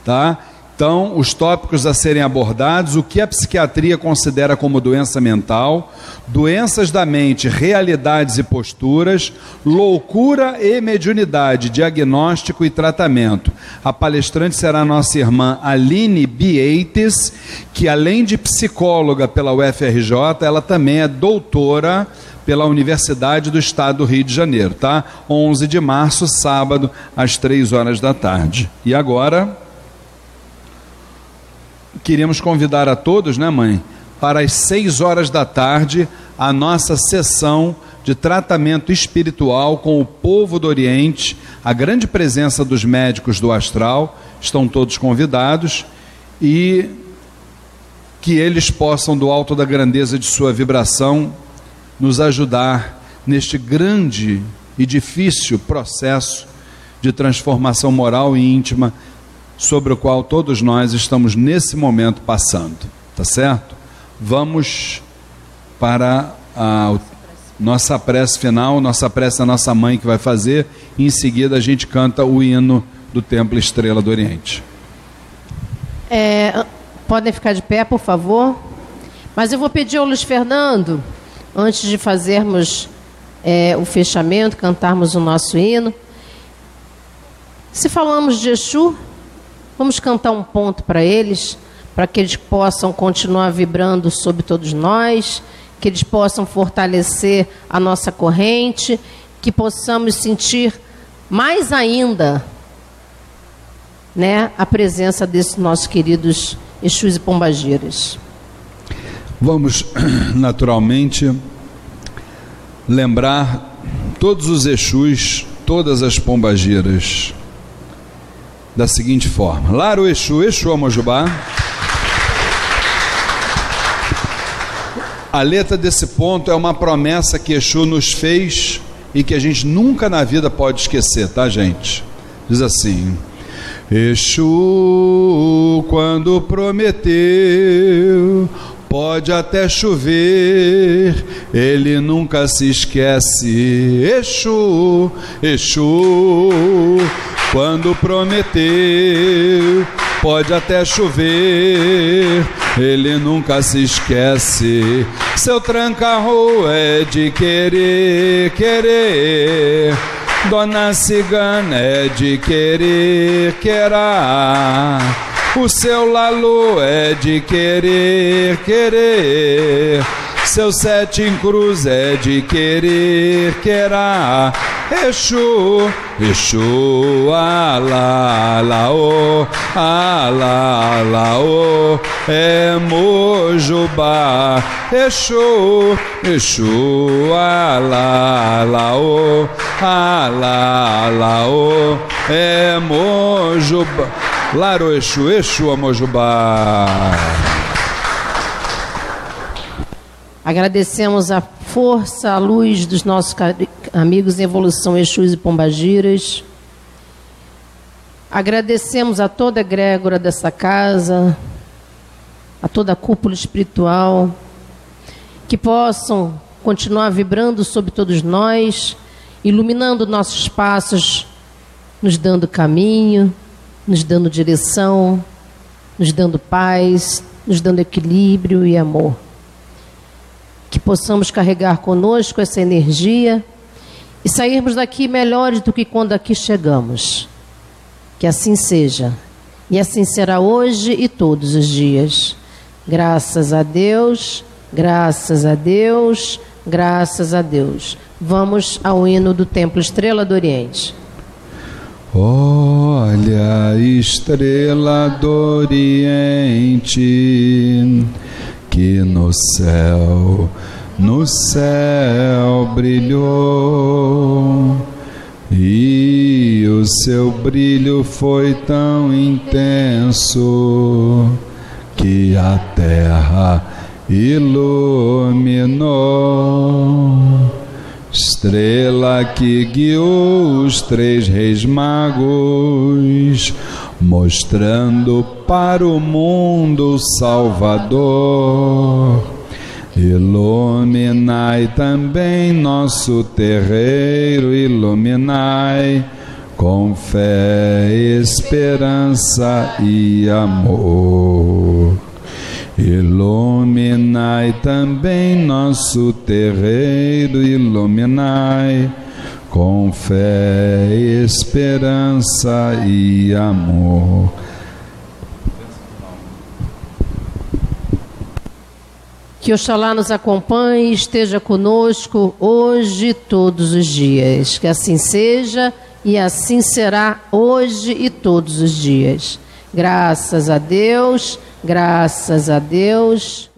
Tá? Então, os tópicos a serem abordados: o que a psiquiatria considera como doença mental, doenças da mente, realidades e posturas, loucura e mediunidade, diagnóstico e tratamento. A palestrante será a nossa irmã Aline Bieites, que além de psicóloga pela UFRJ, ela também é doutora pela Universidade do Estado do Rio de Janeiro, tá? 11 de março, sábado, às 3 horas da tarde. E agora, queríamos convidar a todos, né, mãe, para as 6 horas da tarde, a nossa sessão de tratamento espiritual com o povo do Oriente, a grande presença dos médicos do astral, estão todos convidados e que eles possam, do alto da grandeza de sua vibração, nos ajudar neste grande e difícil processo de transformação moral e íntima sobre o qual todos nós estamos nesse momento passando, tá certo? Vamos para a nossa prece final, nossa prece da nossa mãe que vai fazer, e em seguida a gente canta o hino do Templo Estrela do Oriente. É, podem ficar de pé, por favor. Mas eu vou pedir ao Luiz Fernando antes de fazermos é, o fechamento, cantarmos o nosso hino. Se falamos de Exu, vamos cantar um ponto para eles, para que eles possam continuar vibrando sobre todos nós, que eles possam fortalecer a nossa corrente, que possamos sentir mais ainda né, a presença desses nossos queridos Exus e Pombagiras. Vamos, naturalmente, lembrar todos os Exus, todas as pombagiras, da seguinte forma: Lara o Exu, Exu Amojubá. A letra desse ponto é uma promessa que Exu nos fez e que a gente nunca na vida pode esquecer, tá, gente? Diz assim: Exu, quando prometeu Pode até chover, ele nunca se esquece. Exu, Exu, quando prometeu, pode até chover, ele nunca se esquece. Seu tranca-rua é de querer, querer. Dona Cigana é de querer, querer. O seu Lalo é de querer, querer. Seu sete em cruz é de querer, querer. Exu, Exu, alá, laô, alá, laô, é Mojubá. Exu, Exu, alá, laô, alá, laô, é Mojubá. Laro Exu, Exu Amojubá. Agradecemos a força, a luz dos nossos amigos em evolução Exus e Pombagiras. Agradecemos a toda a egrégora dessa casa, a toda a cúpula espiritual, que possam continuar vibrando sobre todos nós, iluminando nossos passos, nos dando caminho, nos dando direção, nos dando paz, nos dando equilíbrio e amor. Que possamos carregar conosco essa energia e sairmos daqui melhores do que quando aqui chegamos. Que assim seja. E assim será hoje e todos os dias. Graças a Deus, graças a Deus, graças a Deus. Vamos ao hino do Templo Estrela do Oriente. Olha, estrela do Oriente, que no céu, no céu brilhou, e o seu brilho foi tão intenso que a terra iluminou. Estrela que guiou os três reis magos, mostrando para o mundo Salvador. Iluminai também nosso terreiro, iluminai com fé, esperança e amor. Iluminai também nosso terreiro, iluminai com fé, esperança e amor. Que Oxalá nos acompanhe e esteja conosco hoje e todos os dias. Que assim seja e assim será hoje e todos os dias. Graças a Deus, graças a Deus.